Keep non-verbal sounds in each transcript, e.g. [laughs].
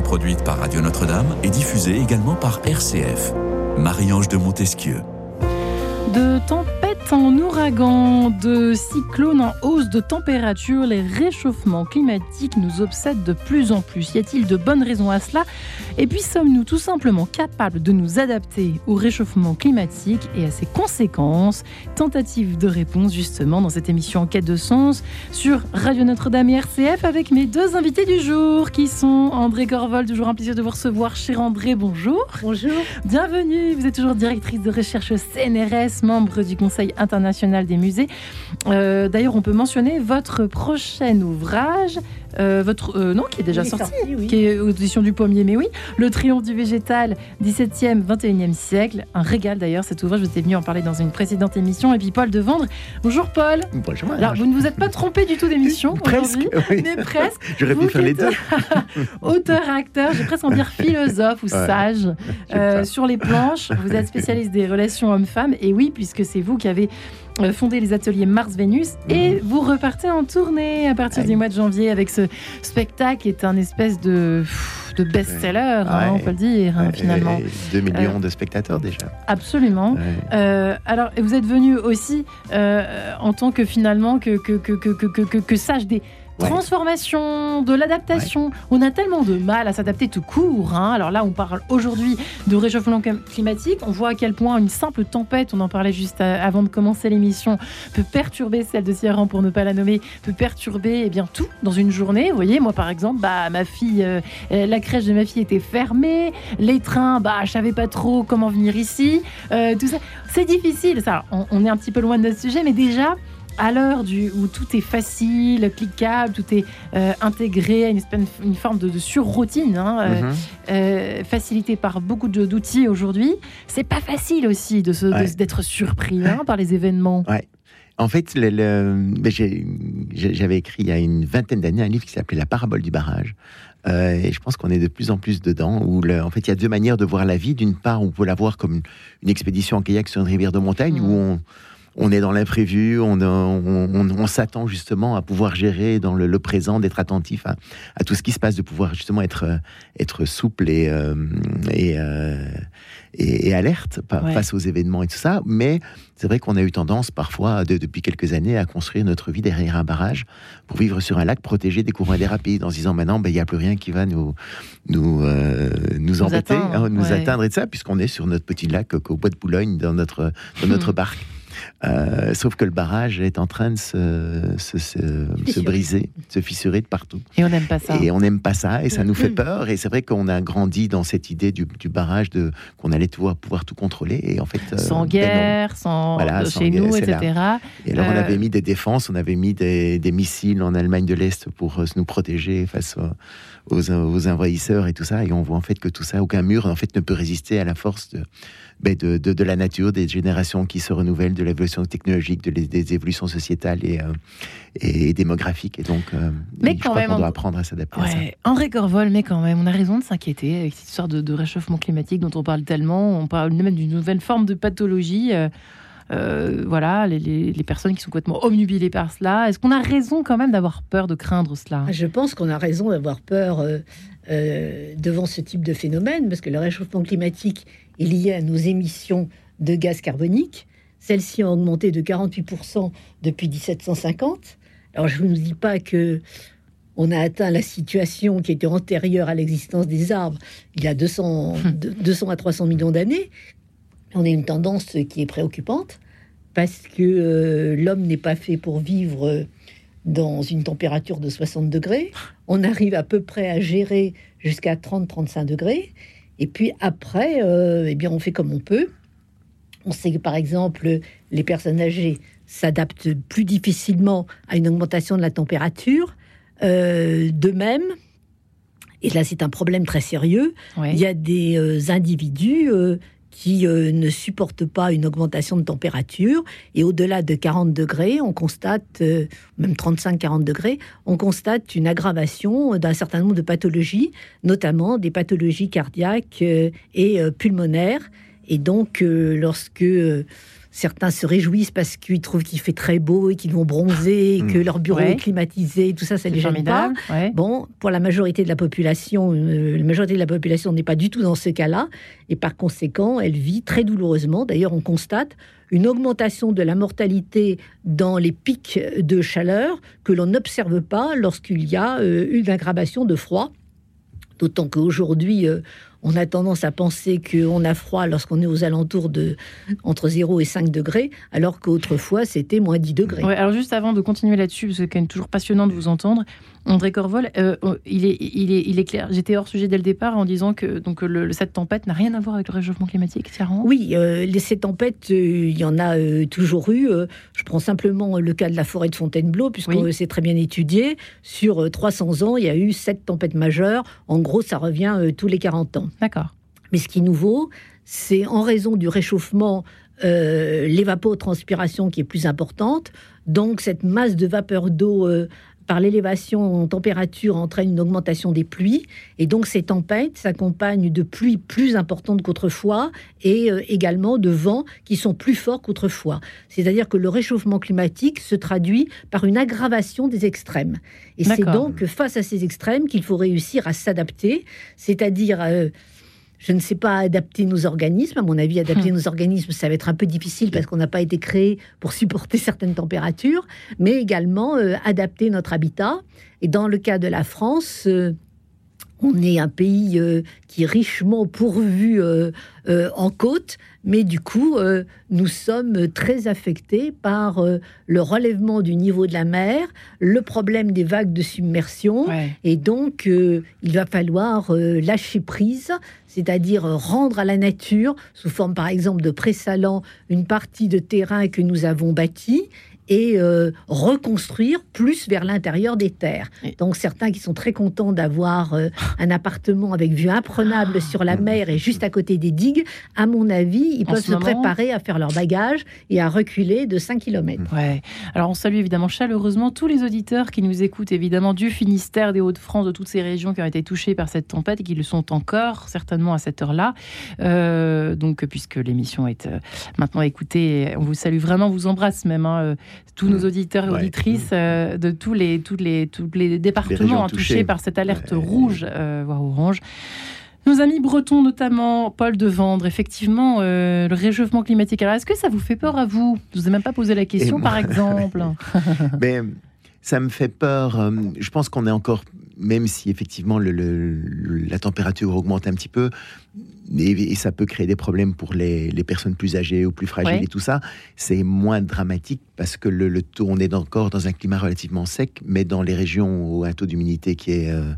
produite par Radio Notre-Dame et diffusée également par RCF. Marie-Ange de Montesquieu. De tempête en ouragan, de cyclones en hausse de température, les réchauffements climatiques nous obsèdent de plus en plus. Y a-t-il de bonnes raisons à cela? Et puis sommes-nous tout simplement capables de nous adapter au réchauffement climatique et à ses conséquences Tentative de réponse justement dans cette émission en quête de sens sur Radio Notre-Dame et RCF avec mes deux invités du jour qui sont André Corvol, toujours un plaisir de vous recevoir. Cher André, bonjour. Bonjour. Bienvenue, vous êtes toujours directrice de recherche CNRS membre du Conseil international des musées. Euh, d'ailleurs, on peut mentionner votre prochain ouvrage, euh, votre euh, non, qui est déjà sorti, qui est aux éditions du Pommier, mais oui, Le Triomphe du végétal, 17e, 21e siècle. Un régal d'ailleurs, cet ouvrage, vous étiez venu en parler dans une précédente émission. Et puis Paul de Vendre. Bonjour Paul. Bonjour. Alors, vous ne vous êtes pas trompé du tout d'émission [laughs] Presque, oui. mais presque. [laughs] J'aurais pu faire les deux. [laughs] Auteur, acteur, j'ai presque en dire philosophe ou sage. sur les planches, vous êtes spécialiste des relations hommes-femmes. Et oui, puisque c'est vous qui avez euh, fondé les ateliers Mars-Vénus et mhm. vous repartez en tournée à partir du mois de janvier avec ce spectacle qui est un espèce de, de best-seller, hein, on peut le dire, hein, finalement. 2 millions euh, de spectateurs déjà. Absolument. Euh, alors, vous êtes venu aussi en tant que finalement que, que, que, que, que sage des transformation, de l'adaptation. On a tellement de mal à s'adapter tout court. Hein. Alors là, on parle aujourd'hui de réchauffement climatique. On voit à quel point une simple tempête, on en parlait juste avant de commencer l'émission, peut perturber celle de Sierra pour ne pas la nommer, peut perturber eh bien tout dans une journée. Vous voyez, moi par exemple, bah ma fille, euh, la crèche de ma fille était fermée, les trains, bah je savais pas trop comment venir ici, euh, tout ça, c'est difficile. Ça, on, on est un petit peu loin de notre sujet, mais déjà à l'heure où tout est facile, cliquable, tout est euh, intégré à une, une forme de, surroutine, hein, euh, mhm. euh, facilité par beaucoup d'outils aujourd'hui, c'est pas facile aussi de d'être surpris hein, par les événements. [laughs] Ouais. En fait, j'avais écrit il y a une vingtaine d'années un livre qui s'appelait La parabole du barrage. et je pense qu'on est de plus en plus dedans. Où en fait, il y a deux manières de voir la vie. D'une part, on peut la voir comme une, expédition en kayak sur une rivière de montagne où mmh. on on est dans l'imprévu, on, s'attend justement à pouvoir gérer dans le, présent, d'être attentif à, tout ce qui se passe, de pouvoir justement être, être souple et, euh, euh, et, et, alerte face aux événements et tout ça. Mais c'est vrai qu'on a eu tendance parfois, depuis quelques années, à construire notre vie derrière un barrage pour vivre sur un lac protégé des courants et des rapides, en se disant maintenant, ben, il n'y a plus rien qui va nous, nous, euh, nous, embêter, nous hein, atteindre et tout ça, puisqu'on est sur notre petit lac au bois de Boulogne dans notre, dans notre barque. Euh, sauf que le barrage est en train de se, se, se, briser, se fissurer de partout. Et on n'aime pas ça. Et on n'aime pas ça, et ça nous fait mm. peur. Et c'est vrai qu'on a grandi dans cette idée du, du barrage, de qu'on allait pouvoir, pouvoir tout contrôler. Et en fait, euh, sans ben guerre, sans chez nous, etc. Et là, on avait euh, mis des défenses, on avait mis des, des missiles en Allemagne de l'Est pour nous protéger face aux, aux, envahisseurs et tout ça. Et on voit en fait que tout ça, aucun mur en fait ne peut résister à la force de ben, de, de, la nature, des générations qui se renouvellent, de l'évolution technologique, de des évolutions sociétales et, euh, et démographiques. Et donc, euh, mais quand même, on doit apprendre à s'adapter à ça. André Corvol, mais quand même, on a raison de s'inquiéter avec cette histoire de, réchauffement climatique dont on parle tellement. On parle même d'une nouvelle forme de pathologie. Euh, voilà, les, les, personnes qui sont complètement omnubilées par cela. Est-ce qu'on a raison quand même d'avoir peur, de craindre cela? Je pense qu'on a raison d'avoir peur devant ce type de phénomène, parce que le réchauffement climatique est lié à nos émissions de gaz carbonique. Celles-ci ont augmenté de 48% depuis 1750. Alors je ne vous dis pas que on a atteint la situation qui était antérieure à l'existence des arbres il y a 200, 200 à 300 millions d'années. On a une tendance qui est préoccupante parce que euh, l'homme n'est pas fait pour vivre dans une température de 60 degrés. On arrive à peu près à gérer jusqu'à 30-35 degrés. Et puis après, euh, eh bien, on fait comme on peut. On sait que par exemple, les personnes âgées s'adaptent plus difficilement à une augmentation de la température. Euh, de même, et là c'est un problème très sérieux, il y a des euh, individus qui euh, ne supportent pas une augmentation de température. Et au-delà de 40 degrés, on constate, même 35-40 degrés, on constate une aggravation d'un certain nombre de pathologies, notamment des pathologies cardiaques et pulmonaires. Et donc, lorsque certains se réjouissent parce qu'ils trouvent qu'il fait très beau et qu'ils vont bronzer, et que Mmh. leur bureau est climatisé, tout ça, ça C'est les gêne pas. ouais. Bon, pour la majorité de la population, euh, la majorité de la population n'est pas du tout dans ce cas-là, et par conséquent, elle vit très douloureusement. D'ailleurs, on constate une augmentation de la mortalité dans les pics de chaleur que l'on n'observe pas lorsqu'il y a euh, une aggravation de froid. D'autant qu'aujourd'hui, euh, on a tendance à penser qu'on a froid lorsqu'on est aux alentours de entre 0 et 5 degrés, alors qu'autrefois, c'était moins 10 degrés. Alors juste avant de continuer là-dessus, parce que c'est quand même toujours passionnant de vous entendre, André Corvol, euh, il, est, il, est, il est clair. J'étais hors sujet dès le départ en disant que donc, le, cette tempête n'a rien à voir avec le réchauffement climatique, Tiaran Oui, euh, les, ces tempêtes, euh, il y en a euh, toujours eu. Je prends simplement le cas de la forêt de Fontainebleau, puisque Oui. c'est très bien étudié. Sur euh, 300 ans, il y a eu sept tempêtes majeures. En gros, ça revient tous les 40 ans. D'accord. Mais ce qui est nouveau, c'est en raison du réchauffement, l'évapotranspiration qui est plus importante. Donc, cette masse de vapeur d'eau euh, par l'élévation en température entraîne une augmentation des pluies. Et donc, ces tempêtes s'accompagnent de pluies plus importantes qu'autrefois et euh, également de vents qui sont plus forts qu'autrefois. C'est-à-dire que le réchauffement climatique se traduit par une aggravation des extrêmes. Et c'est donc face à ces extrêmes qu'il faut réussir à s'adapter, c'est-à-dire euh, je ne sais pas adapter nos organismes. À mon avis, adapter nos organismes, ça va être un peu difficile parce qu'on n'a pas été créé pour supporter [laughs] certaines températures, mais également euh, adapter notre habitat. Et dans le cas de la France, euh, on est un pays euh, qui est richement pourvu euh, euh, en côte, mais du coup, nous sommes très affectés par le relèvement du niveau de la mer, le problème des vagues de submersion, Ouais. et donc, il va falloir lâcher prise, c'est-à-dire rendre à la nature, sous forme par exemple de présalant, une partie de terrain que nous avons bâti et euh, reconstruire plus vers l'intérieur des terres. Donc certains qui sont très contents d'avoir euh, un appartement avec vue imprenable sur la mer et juste à côté des digues, à mon avis, ils En peuvent se moment- préparer à faire leur bagage et à reculer de 5 km. Ouais. Alors on salue évidemment chaleureusement tous les auditeurs qui nous écoutent évidemment du Finistère, des Hauts-de-France, de toutes ces régions qui ont été touchées par cette tempête et qui le sont encore certainement à cette heure-là. Euh, donc puisque l'émission est maintenant écoutée, on vous salue vraiment, on vous embrasse même hein, euh, tous nos auditeurs et Ouais. auditrices euh, de tous les tous les tous les départements touchés par cette alerte Ouais. rouge euh, voire orange. Nos amis bretons, notamment Paul de Vendre, effectivement, euh, le réchauffement climatique. Alors, est-ce que ça vous fait peur à vous? Je vous ai même pas posé la question, moi- par [laughs] exemple. Mais ça me fait peur. euh, Je pense qu'on est encore, même si effectivement le, le- le- la température augmente un petit peu, et, et ça peut créer des problèmes pour les, les personnes plus âgées ou plus fragiles Ouais. et tout ça, c'est moins dramatique parce que le, le taux, on est encore dans un climat relativement sec, mais dans les régions où un taux d'humidité qui est euh,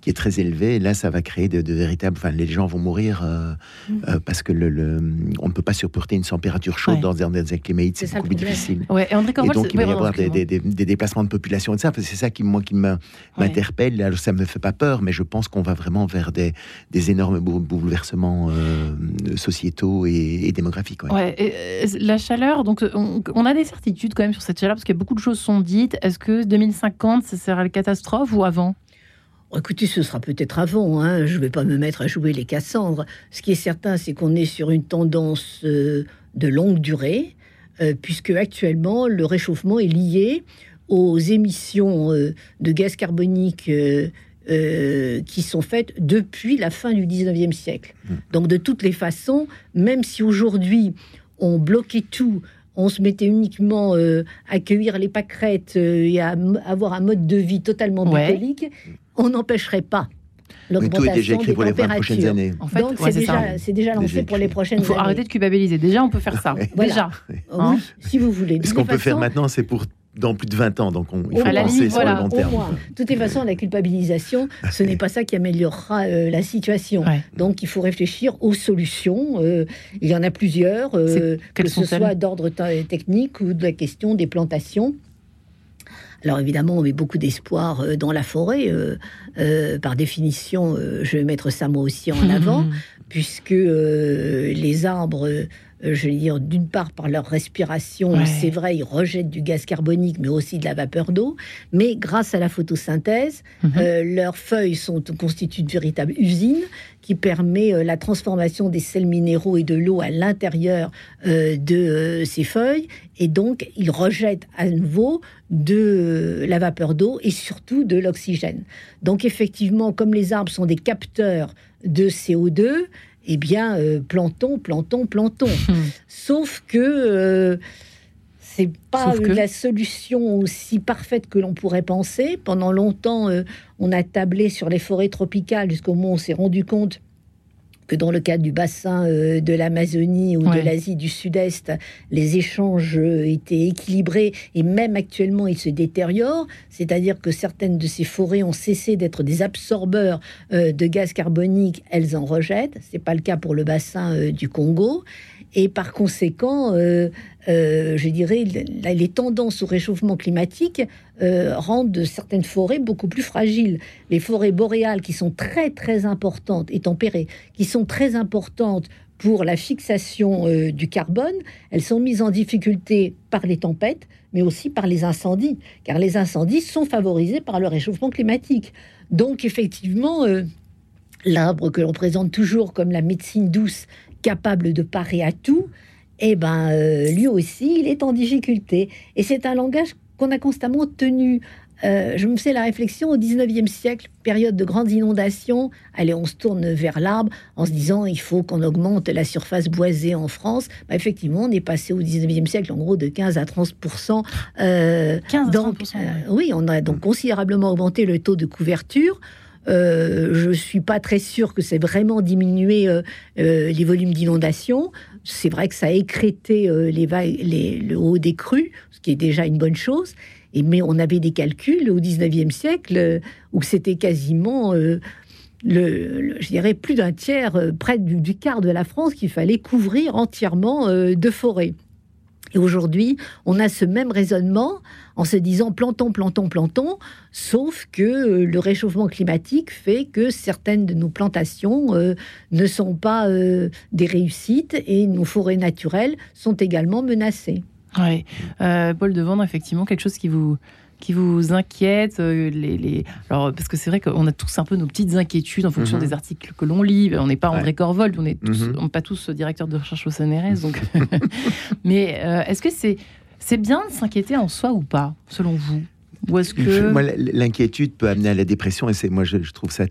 qui est très élevé, là, ça va créer de, de véritables. Enfin, les gens vont mourir euh, euh, parce que le, le- on ne peut pas supporter une température chaude Ouais. dans, un- dans climat humide, C'est beaucoup plus difficile. Ouais, et André Et Corvol, donc, il va y ouais, avoir des, des- des- des déplacements de population et tout ça. C'est ça qui, moi, qui Ouais. m'interpelle. Alors, ça me fait pas peur, mais je pense qu'on va vraiment vers des, des énormes bou- bouleversements euh, sociétaux et, et démographiques. ouais. Ouais, et, la chaleur, donc on, on a des certitudes quand même sur cette chaleur parce que beaucoup de choses sont dites. Est-ce que 2050, ça sera la catastrophe ou avant? Écoutez, ce sera peut-être avant. Hein. Je ne vais pas me mettre à jouer les Cassandres. Ce qui est certain, c'est qu'on est sur une tendance euh, de longue durée, euh, puisque actuellement, le réchauffement est lié aux émissions euh, de gaz carbonique euh, euh, qui sont faites depuis la fin du 19e siècle. Mmh. Donc, de toutes les façons, même si aujourd'hui, on bloquait tout, on se mettait uniquement euh, à cueillir les pâquerettes euh, et à avoir un mode de vie totalement Ouais. On n'empêcherait pas Mais tout est déjà l'augmentation écrit des pour les 20 prochaines années. En fait, Donc, ouais, c'est déjà, lancé Déjà pour les prochaines Il faut années. arrêter de culpabiliser. Déjà, on peut faire ça. Voilà. Déjà. Euh, Hein oui, si vous voulez. Ce qu'on peut faire maintenant, c'est pour dans plus de 20 ans. Donc, on, il Au faut À la penser limite, sur voilà, le long au terme. moins. De toutes les façons, la culpabilisation, ce n'est pas ça qui améliorera euh, la situation. Ouais. Donc, il faut réfléchir aux solutions. Euh, il y en a plusieurs, euh, que ce soit d'ordre te- technique ou de la question des plantations. Alors évidemment, on met beaucoup d'espoir euh, dans la forêt. euh, euh, par définition, je vais mettre ça moi aussi en [laughs] avant, puisque les arbres je vais dire, d'une part par leur respiration, c'est vrai, ils rejettent du gaz carbonique, mais aussi de la vapeur d'eau. Mais grâce à la photosynthèse, mhm. leurs feuilles sont constituent de véritables usines qui permet la transformation des sels minéraux et de l'eau à l'intérieur de ces feuilles. Et donc, ils rejettent à nouveau de la vapeur d'eau et surtout de l'oxygène. Donc, effectivement, comme les arbres sont des capteurs de CO2, eh bien, euh, plantons, plantons, plantons. [laughs] Hmm. Sauf que euh, c'est pas la solution aussi parfaite que l'on pourrait penser. Pendant longtemps, euh, on a tablé sur les forêts tropicales jusqu'au moment où on s'est rendu compte que dans le cadre du bassin euh, de l'Amazonie ou de l'Asie du Sud-Est, les échanges euh, étaient équilibrés et même actuellement ils se détériorent. C'est-à-dire que certaines de ces forêts ont cessé d'être des absorbeurs euh, de gaz carbonique, elles en rejettent. C'est pas le cas pour le bassin du Congo. Et par conséquent, euh, euh, je dirais, les tendances au réchauffement climatique euh, rendent certaines forêts beaucoup plus fragiles. Les forêts boréales, qui sont très très importantes et tempérées, qui sont très importantes pour la fixation du carbone, elles sont mises en difficulté par les tempêtes, mais aussi par les incendies, car les incendies sont favorisés par le réchauffement climatique. Donc effectivement, l'arbre que l'on présente toujours comme la médecine douce capable de parer à tout, eh ben, euh, lui aussi, il est en difficulté. Et c'est un langage qu'on a constamment tenu. Euh, je me fais la réflexion au 19e siècle, période de grandes inondations. Allez, on se tourne vers l'arbre en se disant il faut qu'on augmente la surface boisée en France. Bah, effectivement, on est passé au 19e siècle en gros de 15 à 30 euh, 15 donc, euh, oui, on a donc considérablement augmenté le taux de couverture. Euh, je suis pas très sûr que c'est vraiment diminué euh, euh, les volumes d'inondation. C'est vrai que ça a écrété les le haut des crues, ce qui est déjà une bonne chose. Et, mais on avait des calculs au 19e siècle où c'était quasiment le, je dirais plus d'un tiers, près du, quart de la France qu'il fallait couvrir entièrement de forêts. Et aujourd'hui, on a ce même raisonnement en se disant plantons, plantons, plantons, sauf que euh, le réchauffement climatique fait que certaines de nos plantations euh, ne sont pas euh, des réussites et nos forêts naturelles sont également menacées. Oui, Paul Devendre, effectivement, quelque chose qui vous, qui vous inquiète euh, les, Alors, Parce que c'est vrai qu'on a tous un peu nos petites inquiétudes en fonction mhm. des articles que l'on lit. On n'est pas André Corvold, on n'est mhm. pas tous directeurs de recherche au CNRS. Donc... [laughs] Mais euh, est-ce que c'est c'est bien de s'inquiéter en soi ou pas, selon vous? Ou est-ce que... l'inquiétude peut amener à la dépression, et c'est moi, je, je trouve ça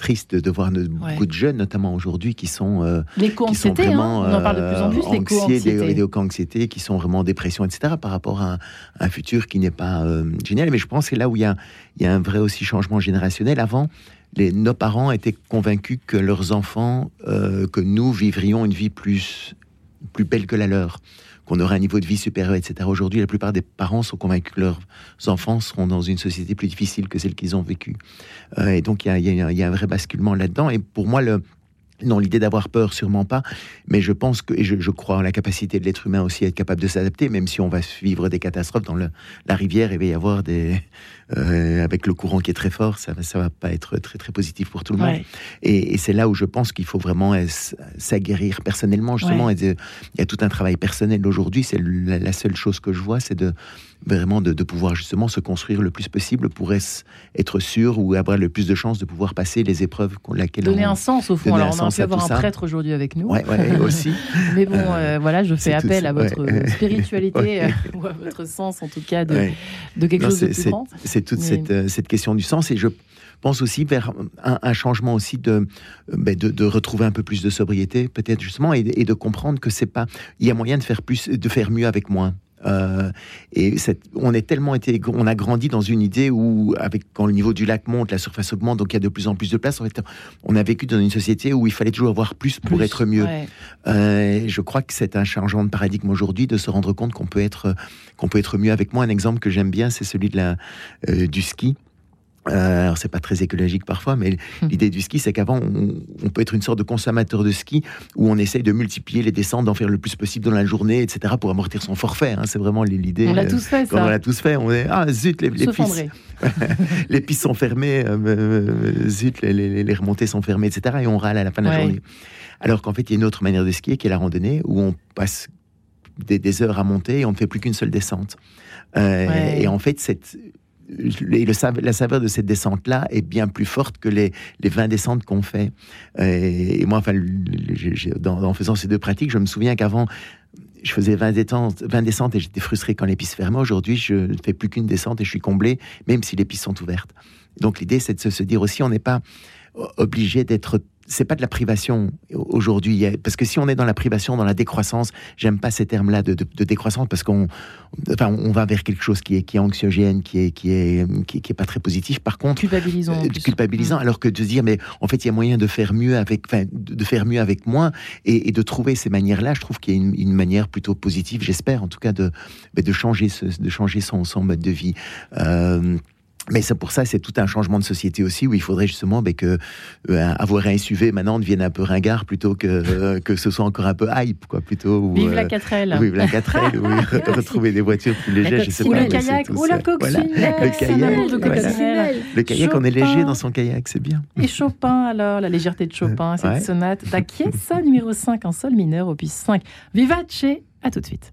triste de voir beaucoup de jeunes, notamment aujourd'hui, qui sont, euh, qui sont hein. vraiment on en parle de plus en plus, euh, anxiété, des, qui sont vraiment en dépression, etc., par rapport à un, futur qui n'est pas euh, génial. Mais je pense que c'est là où il y, a, il y a un vrai aussi changement générationnel. Avant, les, nos parents étaient convaincus que leurs enfants, euh, que nous vivrions une vie plus, plus belle que la leur qu'on aurait un niveau de vie supérieur, etc. Aujourd'hui, la plupart des parents sont convaincus que leurs enfants seront dans une société plus difficile que celle qu'ils ont vécue. Euh, et donc, il y, y, a un vrai basculement là-dedans. Et pour moi, le, non, l'idée d'avoir peur, sûrement pas. Mais je pense que, et je, crois en la capacité de l'être humain aussi à être capable de s'adapter, même si on va vivre des catastrophes dans le, la rivière, il va y avoir des, euh, avec le courant qui est très fort, ça, ça va pas être très très positif pour tout le monde. Et, c'est là où je pense qu'il faut vraiment s'aguerrir personnellement, justement. il y a tout un travail personnel aujourd'hui. C'est la, seule chose que je vois, c'est de vraiment de, pouvoir justement se construire le plus possible pour être sûr ou avoir le plus de chances de pouvoir passer les épreuves qu'on laquelle donner un sens au fond. Alors on a pu avoir un prêtre aujourd'hui avec nous. Ouais, aussi. [laughs] Mais bon, euh, voilà, je fais appel à votre spiritualité [laughs] ou à votre sens en tout cas de, de quelque chose de plus grand. C'est toute cette, euh, cette, question du sens et je pense aussi vers un, changement aussi de, euh, ben, de, de, retrouver un peu plus de sobriété peut-être justement et, et de comprendre que c'est pas il y a moyen de faire plus de faire mieux avec moins euh, et on est tellement été, on a grandi dans une idée où, avec quand le niveau du lac monte, la surface augmente, donc il y a de plus en plus de place. En fait, on a vécu dans une société où il fallait toujours avoir plus pour être mieux. Euh, je crois que c'est un changement de paradigme aujourd'hui de se rendre compte qu'on peut être qu'on peut être mieux avec moins. Un exemple que j'aime bien, c'est celui de la euh, du ski. Euh, alors c'est pas très écologique parfois, mais Hmm. l'idée du ski, c'est qu'avant, on, on peut être une sorte de consommateur de ski où on essaye de multiplier les descentes, d'en faire le plus possible dans la journée, etc., pour amortir son forfait. hein. C'est vraiment l'idée. On l'a euh, tous fait, quand on ça. l'a tous fait, on est ah zut les, les pistes, [laughs] les pistes sont fermées, euh, zut les, les- les remontées sont fermées, etc. Et on râle à la fin de la journée. Alors qu'en fait, il y a une autre manière de skier qui est la randonnée où on passe des, des heures à monter et on ne fait plus qu'une seule descente. Euh, Ouais. Et en fait, cette, la saveur de cette descente-là est bien plus forte que les, les 20 descentes qu'on fait. Euh, et moi, enfin, en faisant ces deux pratiques, je me souviens qu'avant, je faisais 20 descentes, 20 descentes et j'étais frustré quand les pistes fermaient. Aujourd'hui, je ne fais plus qu'une descente et je suis comblé, même si les pistes sont ouvertes. Donc l'idée, c'est de se dire aussi, on n'est pas obligé d'être. C'est pas de la privation aujourd'hui, parce que si on est dans la privation, dans la décroissance, j'aime pas ces termes-là de, de- de décroissance parce qu'on, enfin, on va vers quelque chose qui est, qui est anxiogène, qui est, qui est, qui, qui est pas très positif. Par contre, Culpabilisant. euh, culpabilisant, Mm. alors que de se dire, mais en fait, il y a moyen de faire mieux avec, enfin, de faire mieux avec moins et, et de trouver ces manières-là. Je trouve qu'il y a une, une manière plutôt positive, j'espère en tout cas, de, de changer, ce- de changer son, son mode de vie. Euh, mais c'est pour ça, c'est tout un changement de société aussi, où il faudrait justement ben, que euh, avoir un SUV maintenant devienne un peu ringard plutôt que, euh, que ce soit encore un peu hype, quoi, plutôt. ou, Vive la euh, 4L. oui, la 4L, oui, [laughs] retrouver des voitures plus légères, je sais Ou pas. le kayak, ou la coccinelle. Le kayak. Le kayak, on est léger dans son kayak, c'est bien. Et Chopin, alors, la légèreté de Chopin, cette Ouais. sonate da [laughs] Chiesa numéro 5 en sol mineur, opus 5. Vivace, à tout de suite.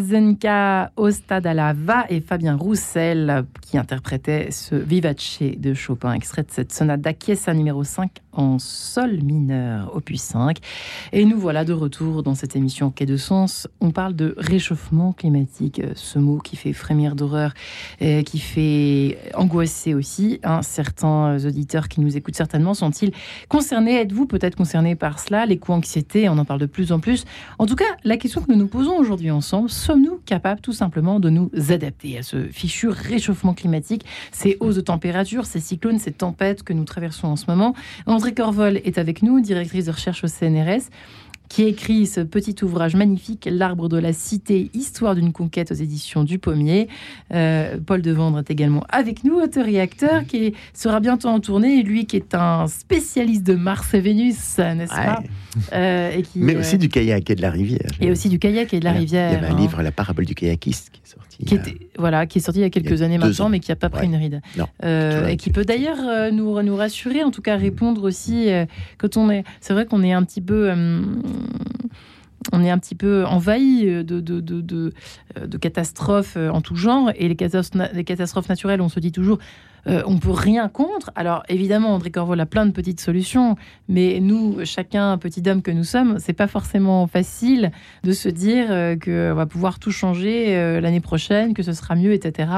Zenka Ostadalava et Fabien Roussel qui interprétaient ce Vivace de Chopin, extrait de cette sonate d'Achiesa numéro 5 en sol mineur, opus 5. Et nous voilà de retour dans cette émission Quai de Sens. On parle de réchauffement climatique, euh, ce mot qui fait frémir d'horreur, qui fait angoisser aussi. hein. Certains auditeurs qui nous écoutent certainement sont-ils concernés? Êtes-vous peut-être concernés par cela? L'éco-anxiété, on en parle de plus en plus. En tout cas, la question que nous nous posons aujourd'hui ensemble, sommes-nous capables tout simplement de nous adapter à ce fichu réchauffement climatique, ces hausses de température, ces cyclones, ces tempêtes que nous traversons en ce moment André Corvol est avec nous, directrice de recherche au CNRS qui écrit ce petit ouvrage magnifique, L'arbre de la cité, histoire d'une conquête aux éditions du Pommier. Euh, Paul Devendre est également avec nous, auteur et acteur, qui sera bientôt en tournée, et lui qui est un spécialiste de Mars et Vénus, n'est-ce pas. Euh, et qui, Mais euh, aussi du kayak et de la rivière. et aussi du kayak et de la Il y a- rivière. Il y avait un hein, livre, La parabole du kayakiste, qui est sorti. Qui, était, voilà, qui est sorti il y a quelques années maintenant, ans. mais qui n'a pas pris Ouais. une ride. Non, Euh, et qui peut d'ailleurs euh, nous, nous rassurer, en tout cas répondre aussi, euh, quand on est... C'est vrai qu'on est un petit peu... euh, on est un petit peu envahi de, de, de, de catastrophes en tout genre. Et les catastrophes, les catastrophes naturelles, on se dit toujours, euh, on peut rien contre. Alors évidemment, André Corvol a plein de petites solutions, mais nous, chacun petit homme que nous sommes, c'est pas forcément facile de se dire euh, qu'on va pouvoir tout changer euh, l'année prochaine, que ce sera mieux, etc.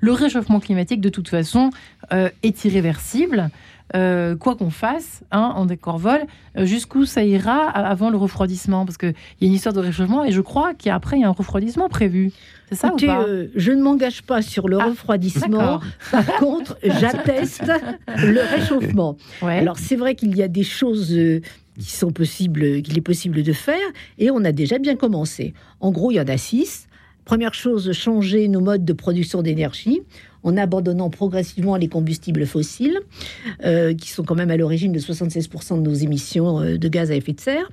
Le réchauffement climatique, de toute façon, est irréversible. Euh, quoi qu'on fasse, hein, en décorvol, euh, jusqu'où ça ira avant le refroidissement? Parce qu'il y a une histoire de réchauffement et je crois qu'après, il y a un refroidissement prévu. C'est ça ou pas? euh, Je ne m'engage pas sur le ah, refroidissement. Par contre, [laughs] j'atteste le réchauffement. Alors, c'est vrai qu'il y a des choses qui sont possibles, qu'il est possible de faire, et on a déjà bien commencé. En gros, il y en a six. Première chose, changer nos modes de production d'énergie en abandonnant progressivement les combustibles fossiles, euh, qui sont quand même à l'origine de 76% de nos émissions euh, de gaz à effet de serre.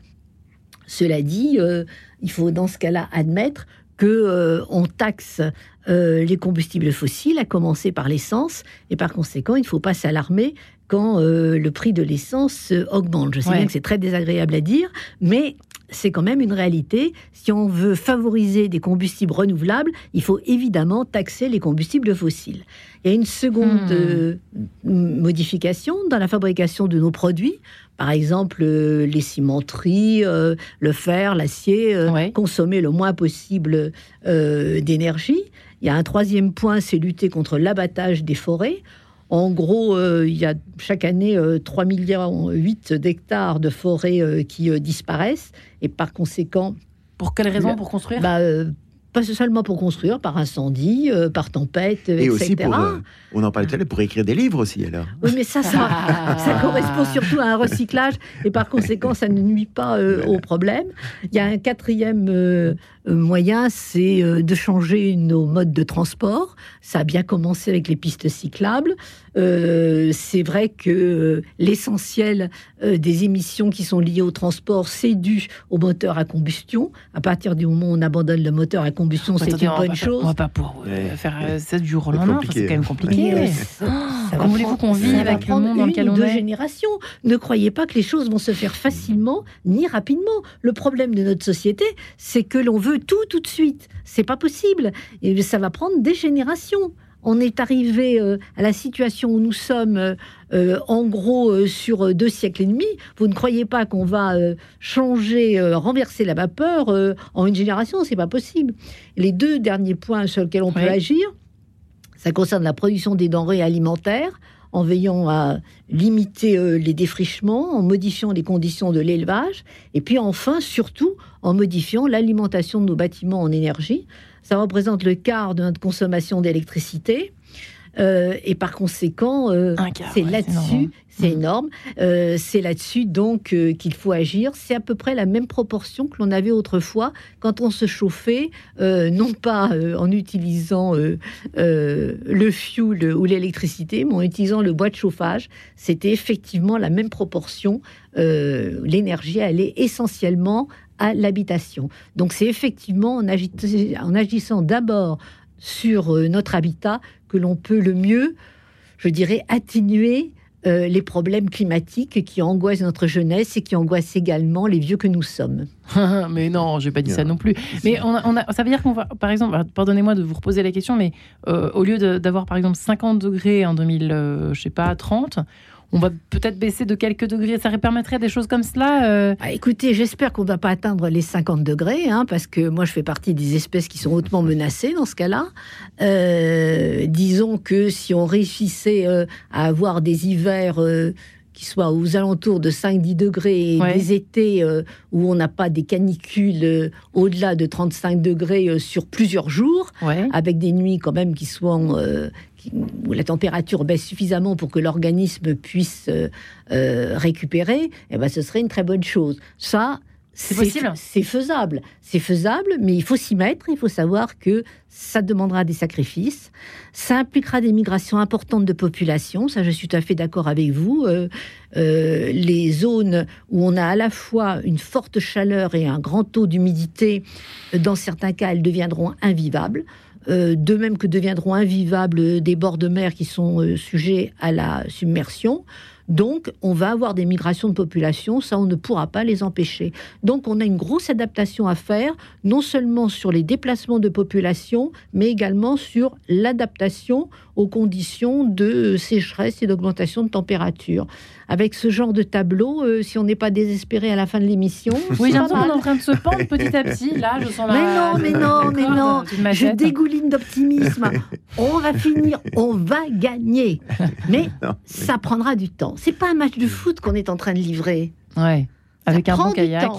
Cela dit, euh, il faut dans ce cas-là admettre que on taxe les combustibles fossiles, à commencer par l'essence, et par conséquent, il ne faut pas s'alarmer quand le prix de l'essence augmente. Je sais bien que c'est très désagréable à dire, mais c'est quand même une réalité. Si on veut favoriser des combustibles renouvelables, il faut évidemment taxer les combustibles fossiles. Il y a une seconde hmm. euh, modification dans la fabrication de nos produits. Par exemple, euh, les cimenteries, euh, le fer, l'acier, consommer le moins possible d'énergie. Il y a un troisième point, c'est lutter contre l'abattage des forêts. En gros, euh, il y a chaque année 3 euh, milliards 8 d'hectares de forêts euh, qui disparaissent et par conséquent. Pour quelles raisons Pour construire bah, pas seulement pour construire, par incendie, euh, par tempête, et aussi pour, euh, on en parlait tout à l'heure, pour écrire des livres aussi alors. Oui, mais ça, ça, [laughs] ça, correspond surtout à un recyclage et par conséquent, ça ne nuit pas euh, au problème. Il y a un quatrième moyen, c'est de changer nos modes de transport. Ça a bien commencé avec les pistes cyclables. c'est vrai que l'essentiel des émissions qui sont liées au transport, c'est dû au moteur à combustion. À partir du moment où on abandonne le moteur à combustion, c'est une bonne chose. On va pas pouvoir euh, faire euh, ça du jour au lendemain, c'est quand même compliqué. Comment voulez-vous qu'on vive avec le monde dans lequel on est générations. Ne croyez pas que les choses vont se faire facilement ni rapidement. Le problème de notre société, c'est que l'on veut tout tout de suite. C'est pas possible. Et ça va prendre des générations on est arrivé euh, à la situation où nous sommes, euh, euh, en gros, sur deux siècles et demi. Vous ne croyez pas qu'on va changer, renverser la vapeur en une génération C'est pas possible. Les deux derniers points sur lesquels on peut agir, ça concerne la production des denrées alimentaires en veillant à limiter les défrichements, en modifiant les conditions de l'élevage, et puis enfin, surtout, en modifiant l'alimentation de nos bâtiments en énergie. Ça représente le quart de notre consommation d'électricité. Euh, et par conséquent, euh, c'est là-dessus, c'est mm. énorme. Euh, c'est là-dessus donc qu'il faut agir. C'est à peu près la même proportion que l'on avait autrefois quand on se chauffait, non pas en utilisant le fuel ou l'électricité, mais en utilisant le bois de chauffage. C'était effectivement la même proportion. L'énergie allait essentiellement à l'habitation. Donc c'est effectivement en, en agissant d'abord sur euh, notre habitat que l'on peut le mieux, je dirais, atténuer euh, les problèmes climatiques qui angoissent notre jeunesse et qui angoissent également les vieux que nous sommes. [laughs] mais non, je n'ai pas dit ça non plus. Mais on a, ça veut dire qu'on va, par exemple, pardonnez-moi de vous reposer la question, mais euh, au lieu d'avoir par exemple 50 degrés en 2000, je sais pas, 30, on va peut-être baisser de quelques degrés. Ça permettrait des choses comme cela euh ah, Écoutez, j'espère qu'on ne va pas atteindre les 50 degrés, hein, parce que moi, je fais partie des espèces qui sont hautement menacées dans ce cas-là. Euh, disons que si on réussissait euh, à avoir des hivers qui soient aux alentours de 5-10 degrés et des étés où on n'a pas des canicules au-delà de 35 degrés sur plusieurs jours, avec des nuits quand même qui soient où la température baisse suffisamment pour que l'organisme puisse euh, euh, récupérer, eh ben, ce serait une très bonne chose. Ça, c'est possible. C'est faisable. C'est faisable, mais il faut s'y mettre. Il faut savoir que ça demandera des sacrifices. Ça impliquera des migrations importantes de population. Ça, je suis tout à fait d'accord avec vous. Euh, les zones où on a à la fois une forte chaleur et un grand taux d'humidité, dans certains cas, elles deviendront invivables. Euh, de même que deviendront invivables des bords de mer qui sont euh, sujets à la submersion. Donc, on va avoir des migrations de population, ça, on ne pourra pas les empêcher. Donc, on a une grosse adaptation à faire, non seulement sur les déplacements de population, mais également sur l'adaptation aux conditions de sécheresse et d'augmentation de température. Avec ce genre de tableau, euh, si on n'est pas désespéré à la fin de l'émission. Oui, j'ai qu'on est en train de se pendre petit à petit. Là, je sens la. Mais non, mais non, [laughs] mais non. Je dégouline d'optimisme. [laughs] on va finir, on va gagner. [laughs] Mais ça prendra du temps. C'est pas un match de foot qu'on est en train de livrer. Ouais. Avec un bon kayak.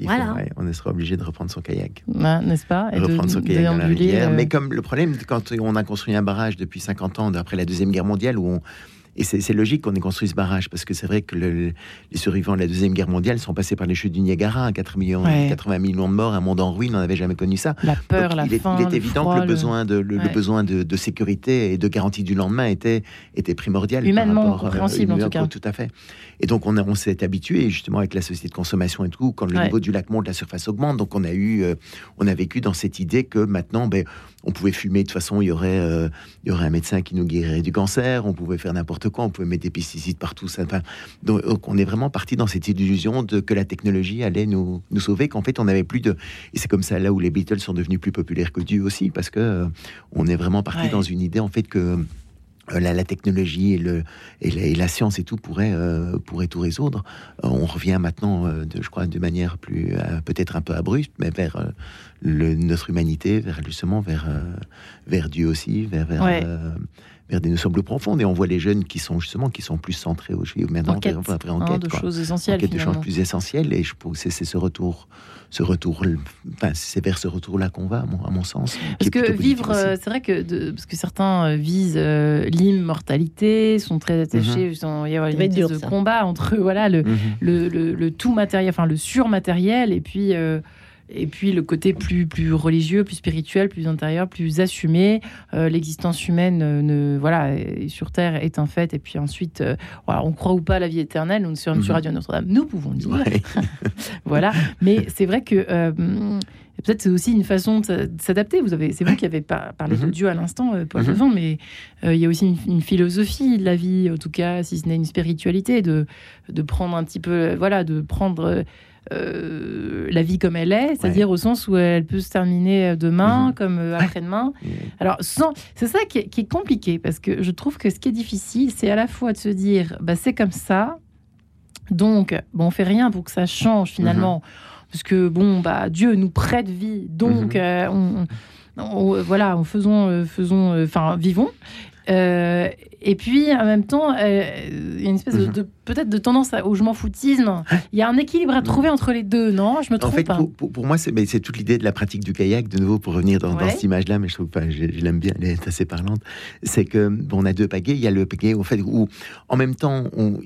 voilà. on sera obligé de reprendre son kayak. N'est-ce pas? Et Reprendre son kayak dans la rivière. Euh. Mais comme le problème, quand on a construit un barrage depuis 50 ans, après la Deuxième Guerre mondiale, où on, et c'est logique qu'on ait construit ce barrage, parce que c'est vrai que les survivants de la Deuxième Guerre mondiale sont passés par les chutes du Niagara, 4 millions, 80 millions de morts, un monde en ruine, on n'avait jamais connu ça. La peur, la il faim, est, il est évident que le besoin, de, le, besoin de, sécurité et de garantie du lendemain était, était primordial. Humainement rapport, euh, en tout cas. Tout à fait. Et donc, on, on s'est habitué, justement, avec la société de consommation et tout, quand le niveau du lac monte, la surface augmente. Donc, on a eu, euh, on a vécu dans cette idée que maintenant, ben, on pouvait fumer, de toute façon, il y aurait, euh, il y aurait un médecin qui nous guérirait du cancer, on pouvait faire n'importe quoi, on pouvait mettre des pesticides partout. Ça, donc, on est vraiment parti dans cette illusion de que la technologie allait nous, nous sauver, qu'en fait, on n'avait plus de. Et c'est comme ça là où les Beatles sont devenus plus populaires que Dieu aussi, parce que euh, on est vraiment parti dans une idée, en fait, que euh, la, technologie et, le, et, la, science et tout pourrait, euh, pourrait tout résoudre. Euh, on revient maintenant, de, je crois, de manière plus peut-être un peu abrupte, mais vers le, notre humanité, vers justement vers, vers Dieu aussi, vers, vers, vers des notions plus profondes. Et on voit les jeunes qui sont justement qui sont plus centrés au maintenant, enquête, après enquête, hein, de choses essentielles, enquête de choses plus essentielles. Et je pense c'est ce retour ce retour, enfin, c'est vers ce retour-là qu'on va, à mon, sens. Parce que vivre, euh, c'est vrai que de, parce que certains euh, visent euh, l'immortalité, sont très attachés, mm il y a une de combat entre voilà le, mhm. le, le, tout matériel, enfin le surmatériel, et puis et puis le côté plus, plus religieux, plus spirituel, plus intérieur, plus assumé. Euh, l'existence humaine euh, ne, voilà, sur Terre est un fait. Et puis ensuite, euh, on croit ou pas à la vie éternelle. Nous sommes sur mhm. Radio Notre-Dame, nous pouvons dire. [laughs] voilà. Mais c'est vrai que peut-être c'est aussi une façon de s'adapter. Vous avez, c'est vous qui avez parlé de mhm. Dieu à l'instant, Paul mm -hmm. mais il y a aussi une, une, philosophie de la vie, en tout cas, si ce n'est une spiritualité, de, de prendre un petit peu, voilà, de prendre euh, la vie comme elle est, c'est-à-dire au sens où elle peut se terminer demain mhm. comme euh, après-demain. [laughs] Alors, c'est ça qui est, compliqué parce que je trouve que ce qui est difficile, c'est à la fois de se dire, bah, c'est comme ça, donc bon, on fait rien pour que ça change finalement, mhm. parce que bon, bah, Dieu nous prête vie, donc mhm. euh, on, voilà, faisons, faisons, enfin, vivons. Euh, et puis, en même temps, euh, il y a une espèce de, mhm. peut-être de tendance au je m'en foutisme. Il y a un équilibre à trouver entre les deux, non? Je me trompe en fait, pas. Pour, moi, c'est toute l'idée de la pratique du kayak, de nouveau, pour revenir dans, cette image-là, mais je trouve pas, je, l'aime bien, elle est assez parlante. C'est que, bon, on a deux pagaies. Il y a le pagaie, au fait, où, en même temps, on,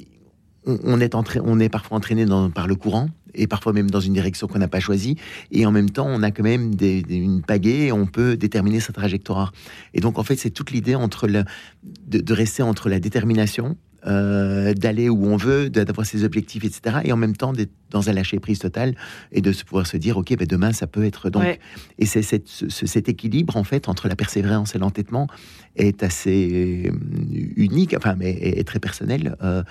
on est, entré, on est parfois entraîné dans, par le courant et parfois même dans une direction qu'on n'a pas choisie. Et en même temps, on a quand même une pagaie et on peut déterminer sa trajectoire. Et donc, en fait, c'est toute l'idée entre le, de, rester entre la détermination, euh, d'aller où on veut, d'avoir ses objectifs, etc. Et en même temps, d'être dans un lâcher prise total et de pouvoir se dire, OK, ben demain, ça peut être donc. Et c'est cet équilibre, en fait, entre la persévérance et l'entêtement est assez euh, unique, enfin, mais est, très personnel. Euh,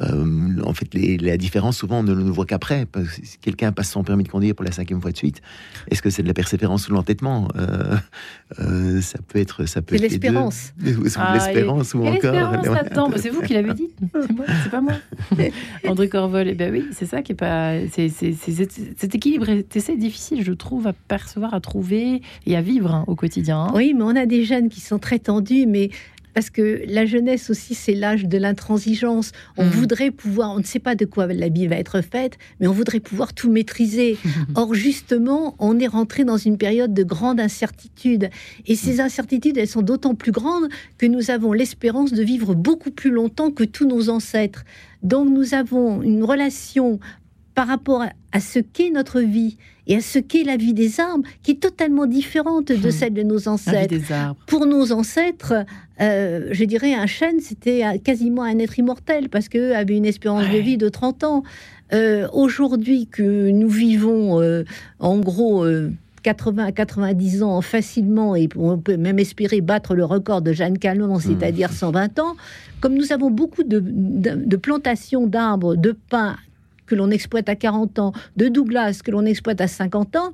euh, en fait, la différence, souvent, on ne le voit qu'après. Si quelqu'un passe son permis de conduire pour la cinquième fois de suite, est-ce que c'est de la persévérance ou l'entêtement euh, euh, Ça peut être, ça peut. l'espérance. Ah, l'espérance ou encore. c'est vous qui l'avez dit. C'est pas moi. [laughs] André Corvol. Et eh ben oui, c'est ça qui est pas. C'est, cet équilibre est assez difficile, je trouve, à percevoir, à trouver et à vivre hein, au quotidien. Hein. Oui, mais on a des jeunes qui sont très tendus, mais parce que la jeunesse aussi, c'est l'âge de l'intransigeance. On mm. voudrait pouvoir, on ne sait pas de quoi la vie va être faite, mais on voudrait pouvoir tout maîtriser. [laughs] Or, justement, on est rentré dans une période de grande incertitude. Et ces mm. incertitudes, elles sont d'autant plus grandes que nous avons l'espérance de vivre beaucoup plus longtemps que tous nos ancêtres. Donc, nous avons une relation par rapport à ce qu'est notre vie et à ce qu'est la vie des arbres, qui est totalement différente de hmm. celle de nos ancêtres. Pour nos ancêtres, euh, je dirais un chêne, c'était quasiment un être immortel parce qu'eux avaient une espérance de vie de 30 ans. Euh, aujourd'hui que nous vivons, euh, en gros, 80 à 90 ans facilement, et on peut même espérer battre le record de Jeanne Calment, Mmh. c'est-à-dire 120 ans, comme nous avons beaucoup de, de- de plantations d'arbres, de pins que l'on exploite à 40 ans, de Douglas que l'on exploite à 50 ans,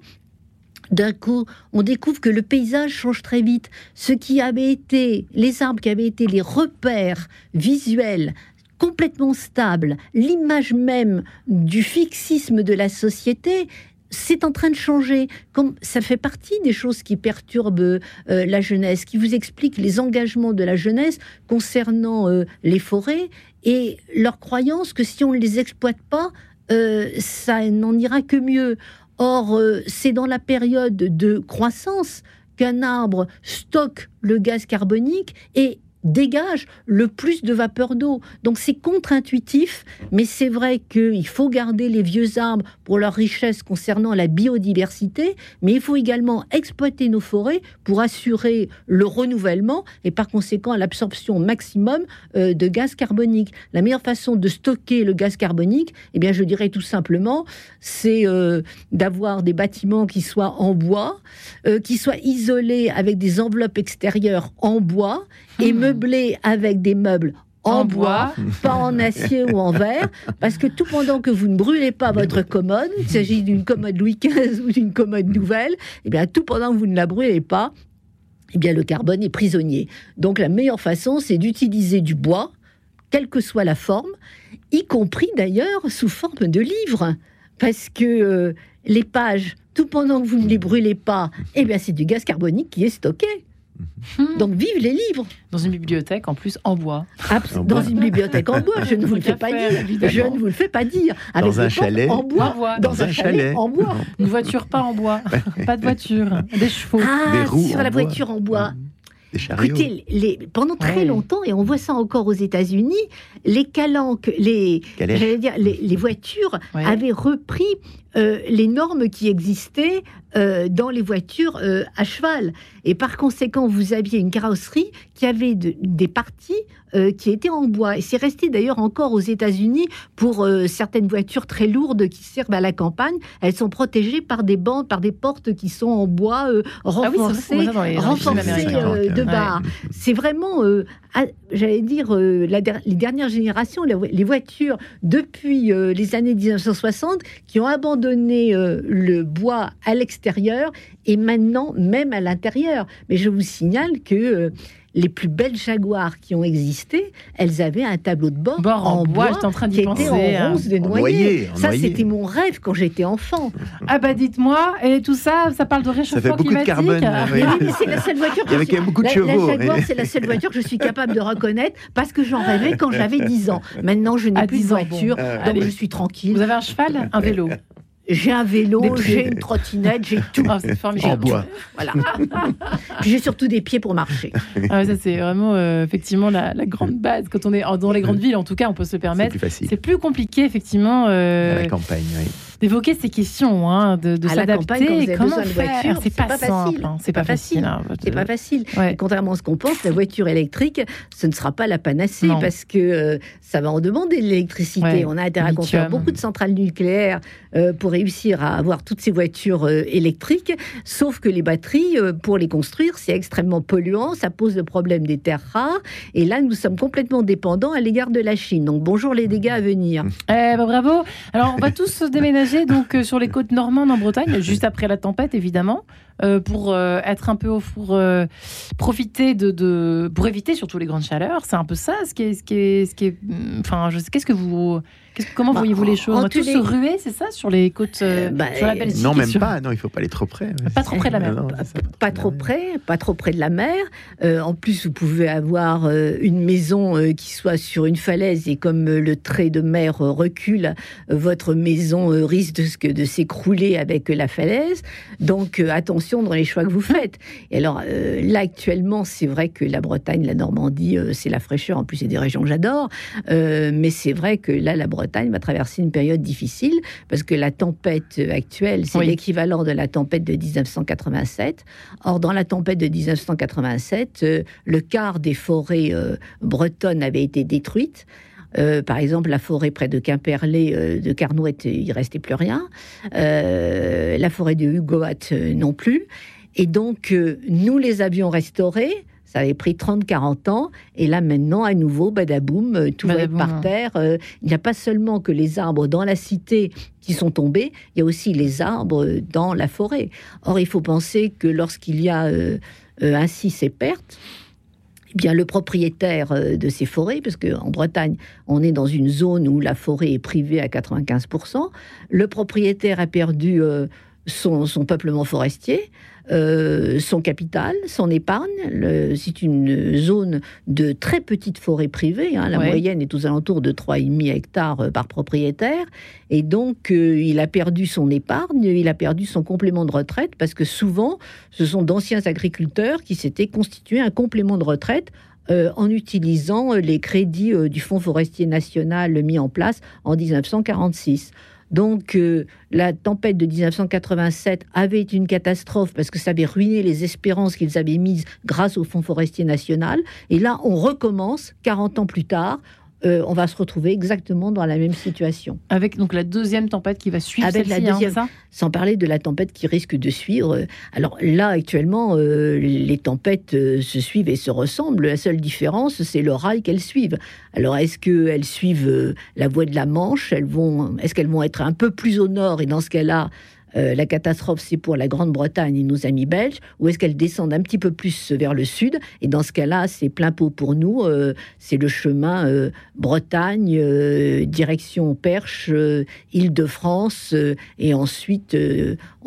d'un coup, on découvre que le paysage change très vite. Ce qui avait été, les arbres qui avaient été les repères visuels complètement stables, l'image même du fixisme de la société, c'est en train de changer. Comme ça fait partie des choses qui perturbent euh, la jeunesse, qui vous expliquent les engagements de la jeunesse concernant euh, les forêts et leur croyance que si on ne les exploite pas, euh, ça n'en ira que mieux. Or, euh, c'est dans la période de croissance qu'un arbre stocke le gaz carbonique et dégage le plus de vapeur d'eau. Donc c'est contre-intuitif, mais c'est vrai qu'il faut garder les vieux arbres pour leur richesse concernant la biodiversité, mais il faut également exploiter nos forêts pour assurer le renouvellement et par conséquent l'absorption maximum euh, de gaz carbonique. La meilleure façon de stocker le gaz carbonique, eh bien je dirais tout simplement, c'est euh, d'avoir des bâtiments qui soient en bois, euh, qui soient isolés avec des enveloppes extérieures en bois et Hmm. meublés avec des meubles en, En bois, pas en acier ou en verre, parce que tout pendant que vous ne brûlez pas votre commode, il s'agit d'une commode Louis XV ou d'une commode nouvelle, et bien tout pendant que vous ne la brûlez pas, eh bien le carbone est prisonnier. Donc la meilleure façon, c'est d'utiliser du bois, quelle que soit la forme, y compris d'ailleurs sous forme de livres, parce que euh, les pages, tout pendant que vous ne les brûlez pas, eh bien c'est du gaz carbonique qui est stocké. Hmm. Donc vive les livres. Dans une bibliothèque, en plus, en bois. Abs- En dans bois. une bibliothèque en bois, je ne [laughs] vous le fais pas dire. évidemment. Je ne vous le fais pas dire. Avec Dans un chalet. En bois. En bois. Dans, un, chalet, en bois. Une voiture pas en bois. [laughs] pas de voiture. Des chevaux. Ah, Des roues sur en la bois. voiture en bois. Écoutez, les, pendant très Ouais. longtemps, et on voit ça encore aux États-Unis, les calanques, les, Calèche. j'allais dire, les, les voitures Ouais. avaient repris euh, les normes qui existaient euh, dans les voitures euh, à cheval. Et par conséquent, vous aviez une carrosserie qui avait de- des parties qui étaient en bois. Et c'est resté d'ailleurs encore aux États-Unis pour certaines voitures très lourdes qui servent à la campagne. Elles sont protégées par des bandes, par des portes qui sont en bois Ah oui, renforcées renforcées de Ouais. barres. C'est vraiment, j'allais dire, la der- les dernières générations, les voitures depuis les années 1960 qui ont abandonné euh, le bois à l'extérieur et maintenant même à l'intérieur. Mais je vous signale que euh, les plus belles Jaguars qui ont existé, elles avaient un tableau de bord, Bord en bois, j'étais en train qui d'y était penser. en hein. ronce de En noyer. en Ça, c'était mon rêve quand j'étais enfant. [laughs] Ah bah dites-moi, et tout ça, ça parle de réchauffement fait beaucoup de climatique. carbone, Ah, [laughs] oui. Mais oui, mais c'est la seule voiture Il y avait que quand même beaucoup de la, chevaux. La Jaguar, mais- c'est la seule voiture que je suis capable de reconnaître parce que j'en rêvais quand j'avais 10 ans. Maintenant, je n'ai plus de 10 ans, bon. voiture, Euh, donc allez. je suis tranquille. Vous avez un cheval, un vélo? J'ai un vélo, j'ai une trottinette, j'ai tout. Ah, c'est formidable. En bois. Voilà. J'ai surtout des pieds pour marcher. Ah ça c'est vraiment euh, effectivement la, la grande base. Quand on est dans les grandes villes, en tout cas, on peut se C'est permettre. C'est plus compliqué effectivement À euh, la campagne, oui. D'évoquer ces questions, hein, de, s'adapter. Comment faire voiture, C'est pas, pas facile. hein, C'est pas pas facile. C'est pas facile. Ouais. Contrairement à ce qu'on pense, la voiture électrique, ce ne sera pas la panacée Non. parce que euh, ça va en demander de l'électricité. Ouais, On a intérêt à construire beaucoup de centrales nucléaires euh, pour réussir à avoir toutes ces voitures euh, électriques. Sauf que les batteries, pour les construire, c'est extrêmement polluant. Ça pose le problème des terres rares. Et là, nous sommes complètement dépendants à l'égard de la Chine. Donc bonjour les dégâts à venir. Eh ben, bravo. Alors on va tous se déménager donc euh, sur les côtes normandes en Bretagne, juste après la tempête évidemment, euh, pour euh, être un peu au four, euh, profiter de, de- pour éviter surtout les grandes chaleurs. C'est un peu ça, ce qui est, ce qui est, hum, Enfin. Qu'est-ce que vous, comment Bah, voyez-vous les choses? En On va tous tous les- se ruer, c'est ça, sur les côtes, euh, Euh, bah, sur la Belgique. Non, même sur- pas. Non, il faut pas aller trop près. Pas trop près de la mer. Non, c'est ça, Pas trop près, pas trop près de la mer. Euh, en plus, vous pouvez avoir euh, une maison euh, qui soit sur une falaise et comme euh, le trait de mer euh, recule, euh, votre maison euh, risque de, de s'écrouler avec euh, la falaise. Donc euh, attention dans les choix que vous faites. Et alors euh, là actuellement, c'est vrai que la Bretagne, la Normandie, euh, c'est la fraîcheur. En plus, c'est des régions que j'adore. Euh, mais c'est vrai que là, la Bretagne va traverser une période difficile parce que la tempête actuelle, c'est Oui. l'équivalent de la tempête de 1987. Or, dans la tempête de 1987, euh, le quart des forêts euh, bretonnes avait été détruite. par exemple, la forêt près de Quimperlé, de Carnouette, il restait plus rien. la forêt de Hugoat non plus. Et donc, nous les avions restaurés ça avait pris 30-40 ans. Et là, maintenant, à nouveau, badaboum, euh, tout va être par terre. Euh, il n'y a pas seulement que les arbres dans la cité qui sont tombés, il y a aussi les arbres dans la forêt. Or, il faut penser que lorsqu'il y a euh, ainsi ces pertes, eh bien, le propriétaire de ces forêts, parce qu'en Bretagne, on est dans une zone où la forêt est privée à 95%, le propriétaire a perdu son, son, peuplement forestier, euh, son capital, son épargne. C'est une zone de très petite forêt privée. Hein. la moyenne est aux alentours de 3,5 hectares euh, par propriétaire. Et donc, euh, il a perdu son épargne, il a perdu son complément de retraite, parce que souvent, ce sont d'anciens agriculteurs qui s'étaient constitués un complément de retraite en utilisant les crédits du Fonds forestier national mis en place en 1946. Donc euh, la tempête de 1987 avait été une catastrophe parce que ça avait ruiné les espérances qu'ils avaient mises grâce au Fonds forestier national. Et là, on recommence 40 ans plus tard. Euh, on va se retrouver exactement dans la même situation. Avec donc la deuxième tempête qui va suivre Avec la hein, sans parler de la tempête qui risque de suivre. Alors là, actuellement, euh, les tempêtes euh, se suivent et se ressemblent. La seule différence, c'est le rail qu'elles suivent. Alors, est-ce qu'elles suivent la voie de la Manche? Elles vont, est-ce qu'elles vont être un peu plus au nord? Et dans ce cas-là, euh, la catastrophe, c'est pour la Grande-Bretagne et nos amis belges, ou est-ce qu'elles descendent un petit peu plus vers le sud? Et dans ce cas-là, c'est plein pot pour nous. Euh, c'est le chemin euh, Bretagne, direction Perche, Île-de-France, et ensuite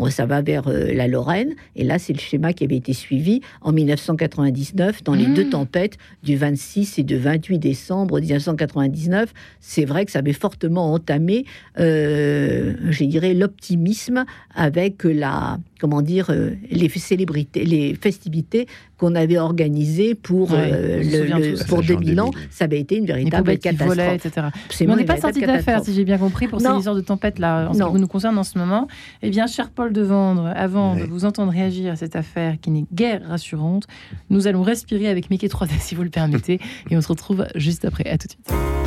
ça va vers la Lorraine. Et là, c'est le schéma qui avait été suivi en 1999 dans les deux mmh. tempêtes du 26 et du 28 décembre 1999. C'est vrai que ça avait fortement entamé, je dirais, l'optimisme avec la, comment dire, euh, les célébrités, les festivités qu'on avait organisées pour, euh, le, pour 2000 ans. Ça avait été une véritable catastrophe. etc. Mais on n'est pas sorti d'affaire, si j'ai bien compris, pour ces histoires de tempête là, en ce qui nous concerne en ce moment. Eh bien, cher Paul de Vendre, avant de vous entendre réagir à cette affaire qui n'est guère rassurante, nous allons respirer avec Mickey 3D, si vous le permettez, et on se retrouve juste après. À tout de suite.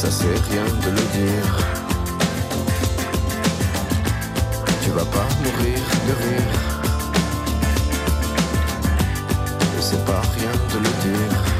Ça c'est rien de le dire. Tu vas pas mourir de rire. C'est pas rien de le dire.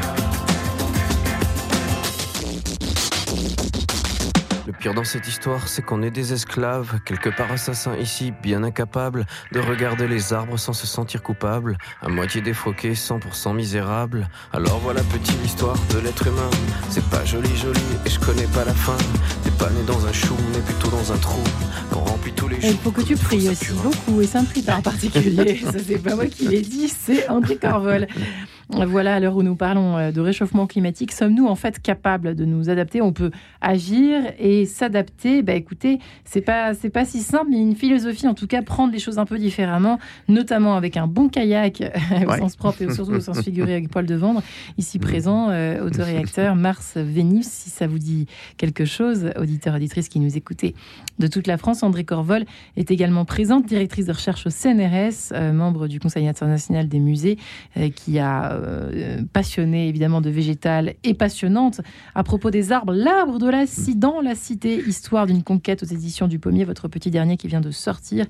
Pire dans cette histoire, c'est qu'on est des esclaves, quelque part assassins ici, bien incapables de regarder les arbres sans se sentir coupables, à moitié défroqués, 100% misérables. Alors voilà petite histoire de l'être humain. C'est pas joli joli et je connais pas la fin. T'es pas né dans un chou, mais plutôt dans un trou. Qu'on remplit tous les Il faut que tu pries aussi beaucoup et c'est un prix en particulier. [laughs] Ça c'est pas moi qui l'ai dit, c'est André Corvol. Voilà, à l'heure où nous parlons euh, de réchauffement climatique, sommes-nous en fait capables de nous adapter? On peut agir et s'adapter. Bah écoutez, c'est pas c'est pas si simple, mais une philosophie en tout cas prendre les choses un peu différemment, notamment avec un bon kayak [laughs] au sens propre et surtout au sens figuré avec Paul de Vendre, ici mmh. présent, euh, autoréacteur [laughs] Mars Vénus, si ça vous dit quelque chose, auditeur auditrice qui nous écoutez de toute la France, André Corvol est également présente, directrice de recherche au CNRS, euh, membre du Conseil international des musées, qui a euh, passionnée évidemment de végétal et passionnante à propos des arbres. L'arbre de la dans la cité, histoire d'une conquête aux éditions du Pommier, votre petit dernier qui vient de sortir.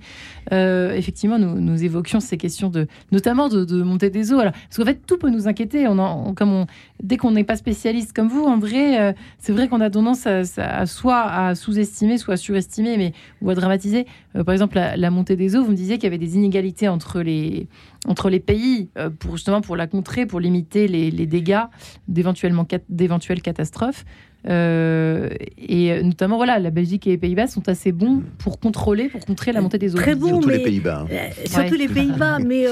Euh, effectivement, nous, évoquions ces questions de, notamment de, montée des eaux. Alors, parce qu'en fait, tout peut nous inquiéter. On en, comme on, dès qu'on n'est pas spécialiste comme vous, André, euh, c'est vrai qu'on a tendance à, soit à sous-estimer, soit à surestimer, mais ou à dramatiser. par exemple, la, montée des eaux, vous me disiez qu'il y avait des inégalités entre les entre les pays euh, pour justement pour la contrer, pour limiter les, dégâts d'éventuelles catastrophes. Euh, et notamment, voilà, la Belgique et les Pays-Bas sont assez bons pour contrôler, pour contrer la montée des eaux. Très bons, surtout les Pays-Bas. Euh, surtout les Pays-Bas, [laughs] mais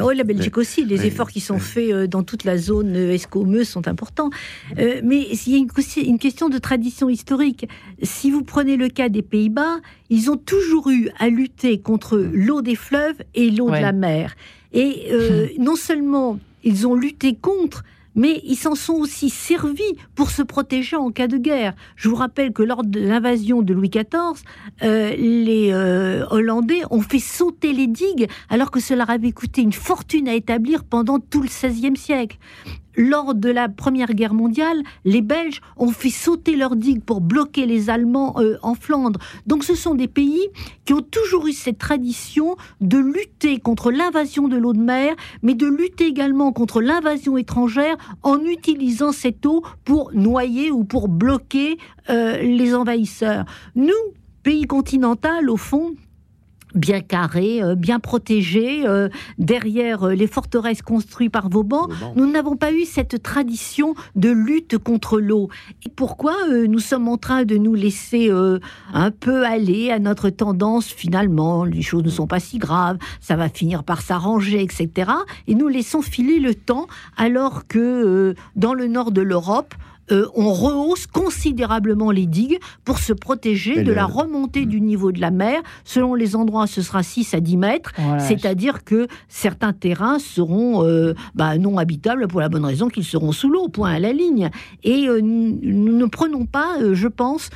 oh, la Belgique aussi. Les efforts qui sont faits dans toute la zone escomeux sont importants. mais il y a une, une question de tradition historique. Si vous prenez le cas des Pays-Bas, ils ont toujours eu à lutter contre l'eau des fleuves et l'eau de la mer. Et euh, non seulement ils ont lutté contre, mais ils s'en sont aussi servis pour se protéger en cas de guerre. Je vous rappelle que lors de l'invasion de Louis XIV, euh, les euh, Hollandais ont fait sauter les digues alors que cela avait coûté une fortune à établir pendant tout le XVIe siècle lors de la Première Guerre mondiale, les Belges ont fait sauter leurs digues pour bloquer les Allemands euh, en Flandre. Donc ce sont des pays qui ont toujours eu cette tradition de lutter contre l'invasion de l'eau de mer, mais de lutter également contre l'invasion étrangère en utilisant cette eau pour noyer ou pour bloquer euh, les envahisseurs. Nous, pays continental, au fond, bien carré, euh, bien protégé, euh, derrière euh, les forteresses construites par Vauban, nous n'avons pas eu cette tradition de lutte contre l'eau. Et pourquoi nous sommes en train de nous laisser un peu aller à notre tendance finalement, les choses ne sont pas si graves, ça va finir par s'arranger, etc. Et nous laissons filer le temps alors que dans le nord de l'Europe, euh, on rehausse considérablement les digues pour se protéger de la remontée du niveau de la mer. Selon les endroits, ce sera 6 à 10 mètres. C'est-à-dire que certains terrains seront euh, bah, non habitables pour la bonne raison qu'ils seront sous l'eau, point à la ligne. Et euh, nous ne prenons pas, je pense,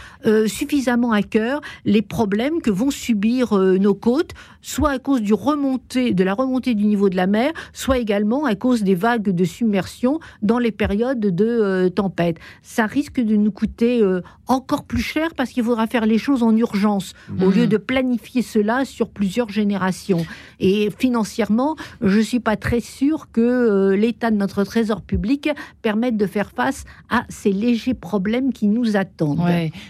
suffisamment à cœur les problèmes que vont subir nos côtes, soit à cause du remontée, de la remontée du niveau de la mer, soit également à cause des vagues de submersion dans les périodes de tempête. Ça risque de nous coûter euh, encore plus cher parce qu'il faudra faire les choses en urgence au lieu mmh. de planifier cela sur plusieurs générations. Et financièrement, je ne suis pas très sûre que euh, l'état de notre trésor public permette de faire face à ces légers problèmes qui nous attendent.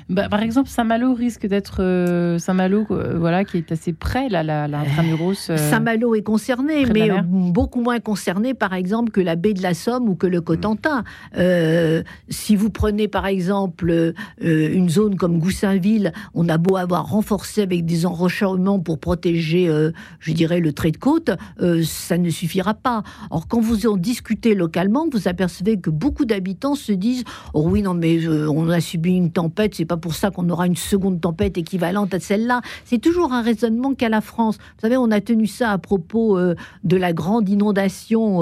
Bah, par exemple, Saint-Malo risque d'être euh, Saint-Malo, voilà, qui est assez près, là, la, la Saint-Malo est concerné, mais beaucoup moins concerné, par exemple, que la baie de la Somme ou que le Cotentin. Si vous prenez par exemple euh, une zone comme Goussainville, on a beau avoir renforcé avec des enrochements pour protéger, euh, je dirais, le trait de côte, euh, ça ne suffira pas. Or, quand vous en discutez localement, vous apercevez que beaucoup d'habitants se disent Oh oui, non, mais on a subi une tempête, c'est pas pour ça qu'on aura une seconde tempête équivalente à celle-là. C'est toujours un raisonnement qu'à la France. Vous savez, on a tenu ça à propos de la grande inondation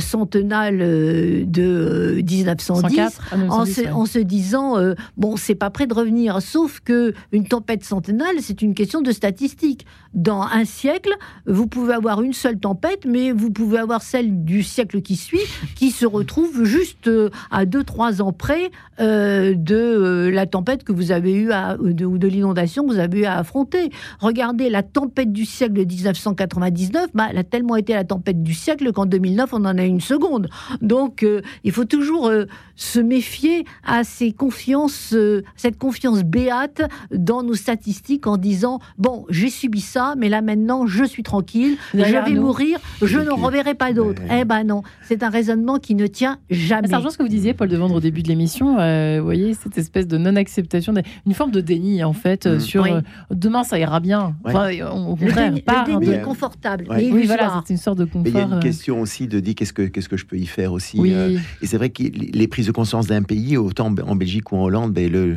centenale de 1910 en, se, disant bon, c'est pas prêt de revenir. Sauf que une tempête centenale, c'est une question de statistiques. Dans un siècle, vous pouvez avoir une seule tempête, mais vous pouvez avoir celle du siècle qui suit, qui se retrouve juste euh, à 2-3 ans près euh, de la tempête que vous avez eu ou de l'inondation que vous avez eu à affronter. Regardez la tempête du siècle de 1999, bah, elle a tellement été la tempête du siècle qu'en 2009, on en a une seconde. Donc, il faut toujours se méfier à ces confiances ce, cette confiance béate dans nos statistiques en disant bon, j'ai subi ça, mais là maintenant, je suis tranquille, je vais mourir, je n'en reverrai pas d'autres. Eh ben non, c'est un raisonnement qui ne tient jamais. C'est ce que vous disiez, Paul Devendre, au début de l'émission. Euh, vous voyez, cette espèce de non-acceptation, une forme de déni, en fait, euh, mm. sur euh, demain, ça ira bien. Enfin, au contraire, le déni, est confortable. Oui, voilà, c'est une sorte de confort. Mais il y a une question aussi de dire qu'est-ce que, qu'est-ce que je peux y faire aussi. et c'est vrai que les prises de conscience d'un pays, autant en Belgique ou en Hollande, ben, le,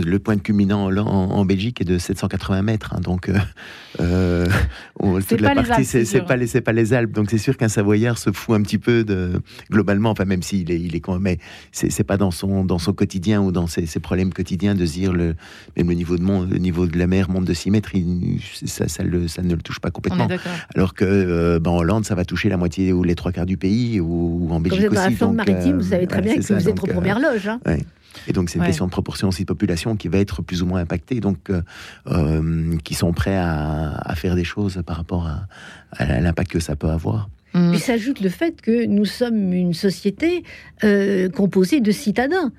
le point de culminant en, en, Belgique est de 780 mètres. Hein, donc, euh, [laughs] euh toute la partie, c'est pas, pas les Alpes. Donc, c'est sûr qu'un Savoyard se fout un petit peu de. Globalement, enfin, même s'il est, il est quand même. c'est pas dans son, dans son quotidien ou dans ses, ses, problèmes quotidiens de se dire le, même le niveau de, monde, le niveau de la mer monte de 6 mètres, ça, ça, le, ça, ne le touche pas complètement. Alors que euh, ben, en Hollande, ça va toucher la moitié ou les trois quarts du pays ou, en Belgique vous êtes. Dans la maritime, vous savez très bien que vous êtes aux premières loges. Hein. Et donc, c'est une question de proportion aussi de population qui va être plus ou moins impactée, donc euh, euh, qui sont prêts à, faire des choses par rapport à, l'impact que ça peut avoir. Mmh. Puis s'ajoute le fait que nous sommes une société euh, composée de citadins.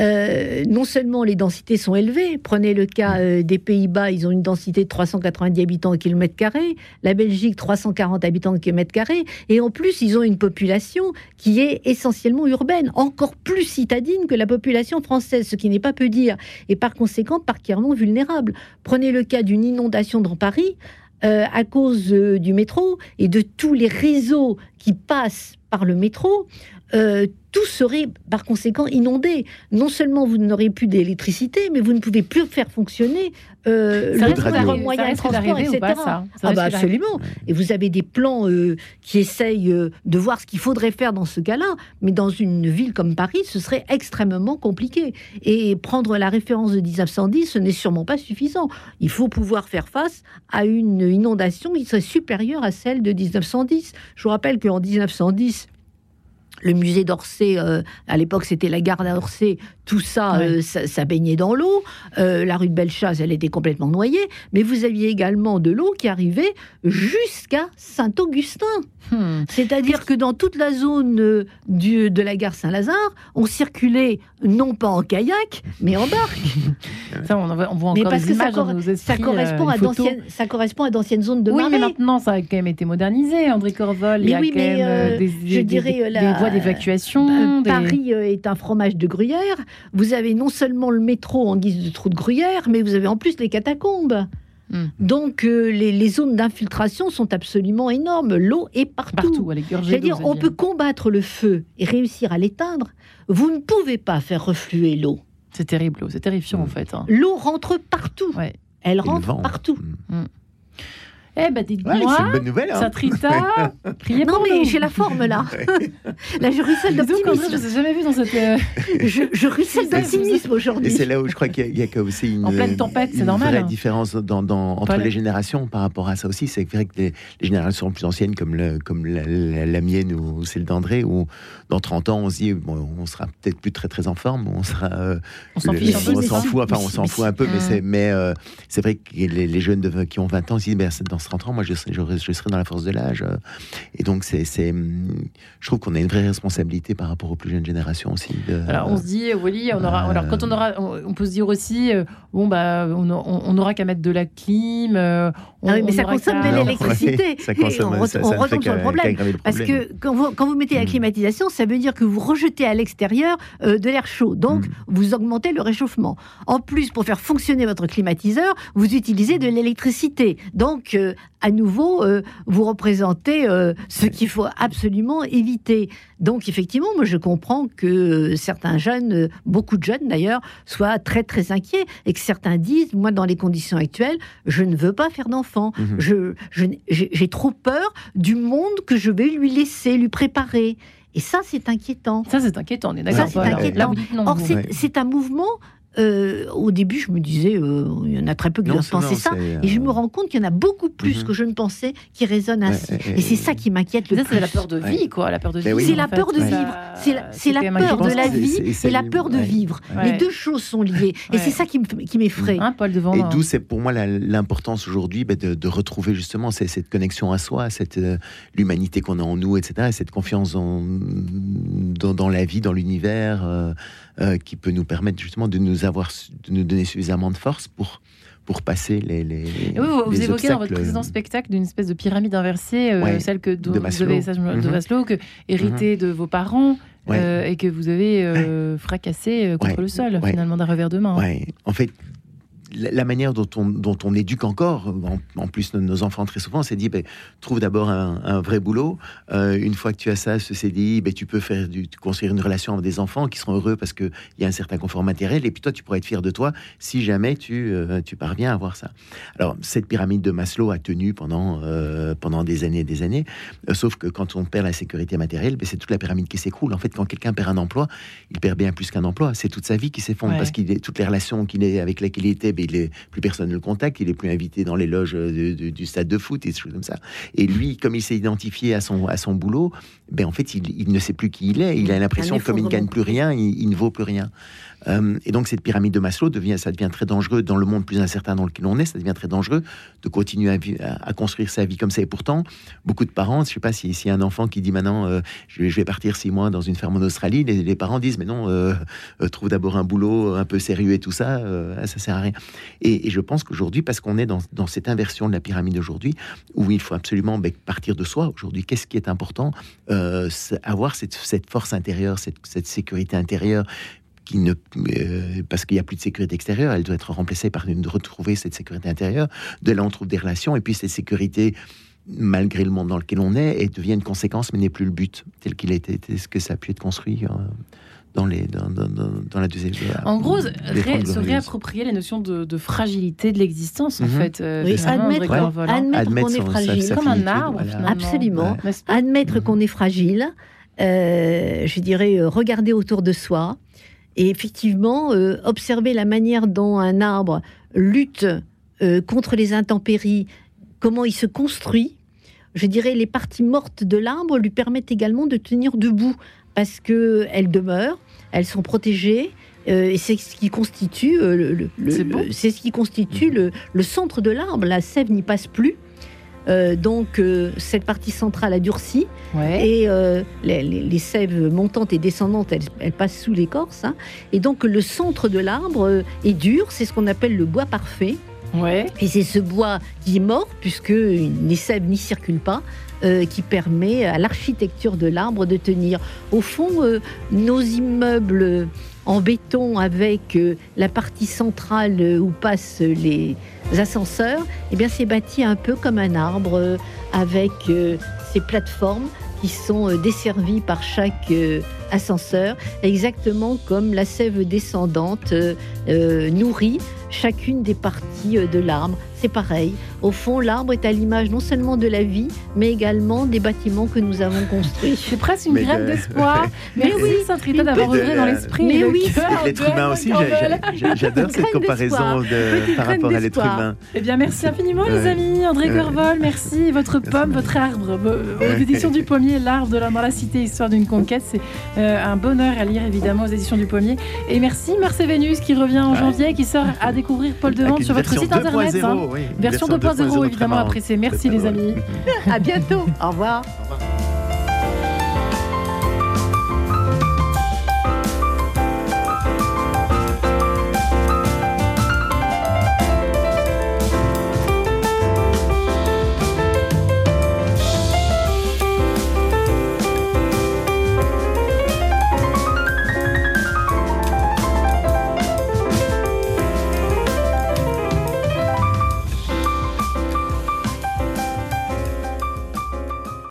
Euh, non seulement les densités sont élevées, prenez le cas euh, des Pays-Bas, ils ont une densité de 390 habitants au kilomètre carré, la Belgique 340 habitants au kilomètre carré, et en plus ils ont une population qui est essentiellement urbaine, encore plus citadine que la population française, ce qui n'est pas peu dire, et par conséquent particulièrement vulnérable. Prenez le cas d'une inondation dans Paris, euh, à cause du métro et de tous les réseaux qui passent par le métro, euh, tout serait par conséquent inondé. Non seulement vous n'aurez plus d'électricité, mais vous ne pouvez plus faire fonctionner euh, le moyen de transport, etc. ah bah absolument. Et vous avez des plans euh, qui essayent euh, de voir ce qu'il faudrait faire dans ce cas-là, mais dans une ville comme Paris, ce serait extrêmement compliqué. Et prendre la référence de 1910, ce n'est sûrement pas suffisant. Il faut pouvoir faire face à une inondation qui serait supérieure à celle de 1910. Je vous rappelle qu'en 1910, le musée d'Orsay, euh, à l'époque c'était la gare d'Orsay, tout ça, euh, ça, baignait dans l'eau. Euh, la rue de Bellechasse, elle était complètement noyée. Mais vous aviez également de l'eau qui arrivait jusqu'à Saint-Augustin. Hmm. C'est-à-dire que dans toute la zone du, de la gare Saint-Lazare, on circulait non pas en kayak, mais en barque. [laughs] ça, on, voit encore mais parce que ça, ça, correspond à ça correspond à d'anciennes zones de oui, mais maintenant ça a quand même été modernisé. André Corvol, il y a quand même des, je dirais, la, voies d'évacuation. Bah, Paris est un fromage de gruyère. Vous avez non seulement le métro en guise de trou de gruyère, mais vous avez en plus les catacombes. Hmm. Donc euh, les, zones d'infiltration sont absolument énormes. L'eau est partout. partout C'est-à-dire on peut combattre le feu et réussir à l'éteindre. Vous ne pouvez pas faire refluer l'eau. C'est terrible, c'est terrifiant en fait. Hein. L'eau rentre partout. Elle rentre partout. Hmm. Eh ben dites-moi, c'est une bonne nouvelle. Hein. Satrita, criez [laughs] Non mais j'ai la forme là. là [laughs] je ruisselle d'optimisme. Je ne ai jamais vu dans cette. Euh, [laughs] je, je ruisselle d'optimisme aujourd'hui. Et c'est là où je crois qu'il y, a aussi une. En pleine tempête, c'est normal. La hein. différence dans, dans, entre les générations par rapport à ça aussi, c'est vrai que les, générations plus anciennes comme, le, comme la, la, mienne ou celle d'André, où dans 30 ans on se dit bon, on sera peut-être plus très très en forme, on sera. Euh, on s'en fout, enfin on s'en fout un peu, mais c'est mais euh, c'est vrai que les, les jeunes de, qui ont 20 ans se disent ben, dans 30 ans, moi, je serai, je, serai dans la force de l'âge. Euh. Et donc, c'est, je trouve qu'on a une vraie responsabilité par rapport aux plus jeunes générations aussi. alors, on se dit, Wally, on aura, alors quand on aura, on peut se dire aussi, bon, bah, on n'aura qu'à mettre de la clim. Euh, ah mais ça consomme de l'électricité. on, retombe sur le problème. Parce que quand vous, quand vous mettez la hmm. climatisation, ça veut dire que vous rejetez à l'extérieur de l'air chaud. Donc, hmm. vous augmentez le réchauffement. En plus, pour faire fonctionner votre climatiseur, vous utilisez de l'électricité. Donc, à nouveau, euh, vous représentez euh, ce qu'il faut absolument éviter. Donc, effectivement, moi, je comprends que certains jeunes, beaucoup de jeunes d'ailleurs, soient très, très inquiets et que certains disent, moi, dans les conditions actuelles, je ne veux pas faire Mhm. Je, j'ai trop peur du monde que je vais lui laisser, lui préparer. Et ça, c'est inquiétant. Ça, c'est inquiétant, on est d'accord. Ça, c'est inquiétant. Or, c'est un mouvement euh, au début, je me disais, euh, il y en a très peu qui doivent penser ça. Et je me rends compte qu'il y en a beaucoup plus mhm. que je ne pensais qui résonnent ainsi. et c'est ça qui m'inquiète le plus. C'est la peur de vie, quoi. La peur de vivre. C'est la peur de vivre. C'est la, peur de la vie et la peur de vivre. Les deux choses sont liées. Et c'est ça qui m'effraie. Hein, Paul Devant, et d'où c'est pour moi l'importance aujourd'hui bah, de, retrouver justement cette connexion à soi, cette euh, l'humanité qu'on a en nous, etc. Et cette confiance dans, dans, la vie, dans l'univers. Qui peut nous permettre justement de nous avoir, de nous donner suffisamment de force pour pour passer les. les oui, vous, évoquez dans votre précédent spectacle d'une espèce de pyramide inversée, celle que de, Maslow, vous avez, de mhm. Maslow que, héritée mhm. de vos parents. et que vous avez fracassé contre le sol, finalement, d'un revers de main. En fait, la manière dont on, dont on éduque encore, en, plus nos, enfants très souvent, c'est dit ben, trouve d'abord un, vrai boulot. Euh, une fois que tu as ça, ce dit ben, tu peux faire du, construire une relation avec des enfants qui seront heureux parce qu'il y a un certain confort matériel. Et puis toi, tu pourrais être fier de toi si jamais tu, euh, tu parviens à avoir ça. Alors, cette pyramide de Maslow a tenu pendant, euh, pendant des années et des années. sauf que quand on perd la sécurité matérielle, ben, c'est toute la pyramide qui s'écroule. En fait, quand quelqu'un perd un emploi, il perd bien plus qu'un emploi. C'est toute sa vie qui s'effondre parce qu'il est toutes les relations qu'il est avec lesquelles il était il est, plus personne ne le contacte, il est plus invité dans les loges du stade de foot et des choses comme ça. Et lui, comme il s'est identifié à son, à son boulot, ben en fait, il, ne sait plus qui il est. Il a l'impression que comme il ne gagne plus rien, il, ne vaut plus rien. Euh, et donc cette pyramide de Maslow devient, ça devient très dangereux dans le monde plus incertain dans lequel on est. Ça devient très dangereux de continuer à, construire sa vie comme ça. Et pourtant, beaucoup de parents, je sais pas si, y a un enfant qui dit maintenant, euh, je, vais partir six mois dans une ferme en Australie, les, parents disent mais non, euh, trouve d'abord un boulot un peu sérieux et tout ça, ça sert à rien. Et, je pense qu'aujourd'hui, parce qu'on est dans, cette inversion de la pyramide aujourd'hui, où il faut absolument ben, partir de soi. Aujourd'hui, qu'est-ce qui est important Avoir cette, force intérieure, cette, sécurité intérieure ne, euh, parce qu'il n'y a plus de sécurité extérieure, elle doit être remplacée par une de retrouver cette sécurité intérieure. De là, on trouve des relations, et puis cette sécurité malgré le monde dans lequel on est, et devient une conséquence, mais n'est plus le but tel qu'il a été, ce que ça a pu être construit. Euh, dans, les, dans, dans, la deuxième. En gros, se réapproprier les notions de, fragilité de l'existence, en mhm. fait. Euh, admettre, qu'on est fragile. Comme un arbre, Absolument. Admettre mhm. qu'on est fragile, je dirais, regarder autour de soi, et effectivement, euh, observer la manière dont un arbre lutte euh, contre les intempéries, comment il se construit, je dirais les parties mortes de l'arbre lui permettent également de tenir debout parce que elles demeurent, elles sont protégées. Euh, et c'est ce qui constitue, le, c'est ce qui constitue mmh. le, centre de l'arbre. La sève n'y passe plus. Euh, donc euh, cette partie centrale a durci et euh, les, sèves montantes et descendantes, elles, passent sous l'écorce. Hein. et donc le centre de l'arbre est dur, c'est ce qu'on appelle le bois parfait. Et c'est ce bois qui est mort puisque les sèves n'y circulent pas. qui permet à l'architecture de l'arbre de tenir. Au fond, nos immeubles en béton avec la partie centrale où passent les, ascenseurs, eh bien c'est bâti un peu comme un arbre euh, avec euh, ces plateformes qui sont euh, desservies par chaque ascenseur, exactement comme la sève descendante nourrit chacune des parties de l'arbre c'est pareil. Au fond, l'arbre est à l'image non seulement de la vie, mais également des bâtiments que nous avons construits. C'est presque une graine d'espoir. [laughs] Mais oui, saint d'avoir œuvré dans l'esprit. Mais oui, l'être humain aussi. J'adore cette comparaison par rapport à l'être humain. Eh bien, merci infiniment, les amis. André Corvol, merci. Votre pomme, votre arbre, aux éditions du Pommier, l'arbre de la, dans la cité, histoire d'une conquête. C'est euh, un bonheur à lire, évidemment, aux éditions du Pommier. Et merci, Marcel Vénus, qui revient en janvier, qui sort à découvrir Paul Devant sur votre site internet. Version, 2.0 évidemment appréciée. Merci les amis. [laughs] à bientôt. Au revoir. Au revoir.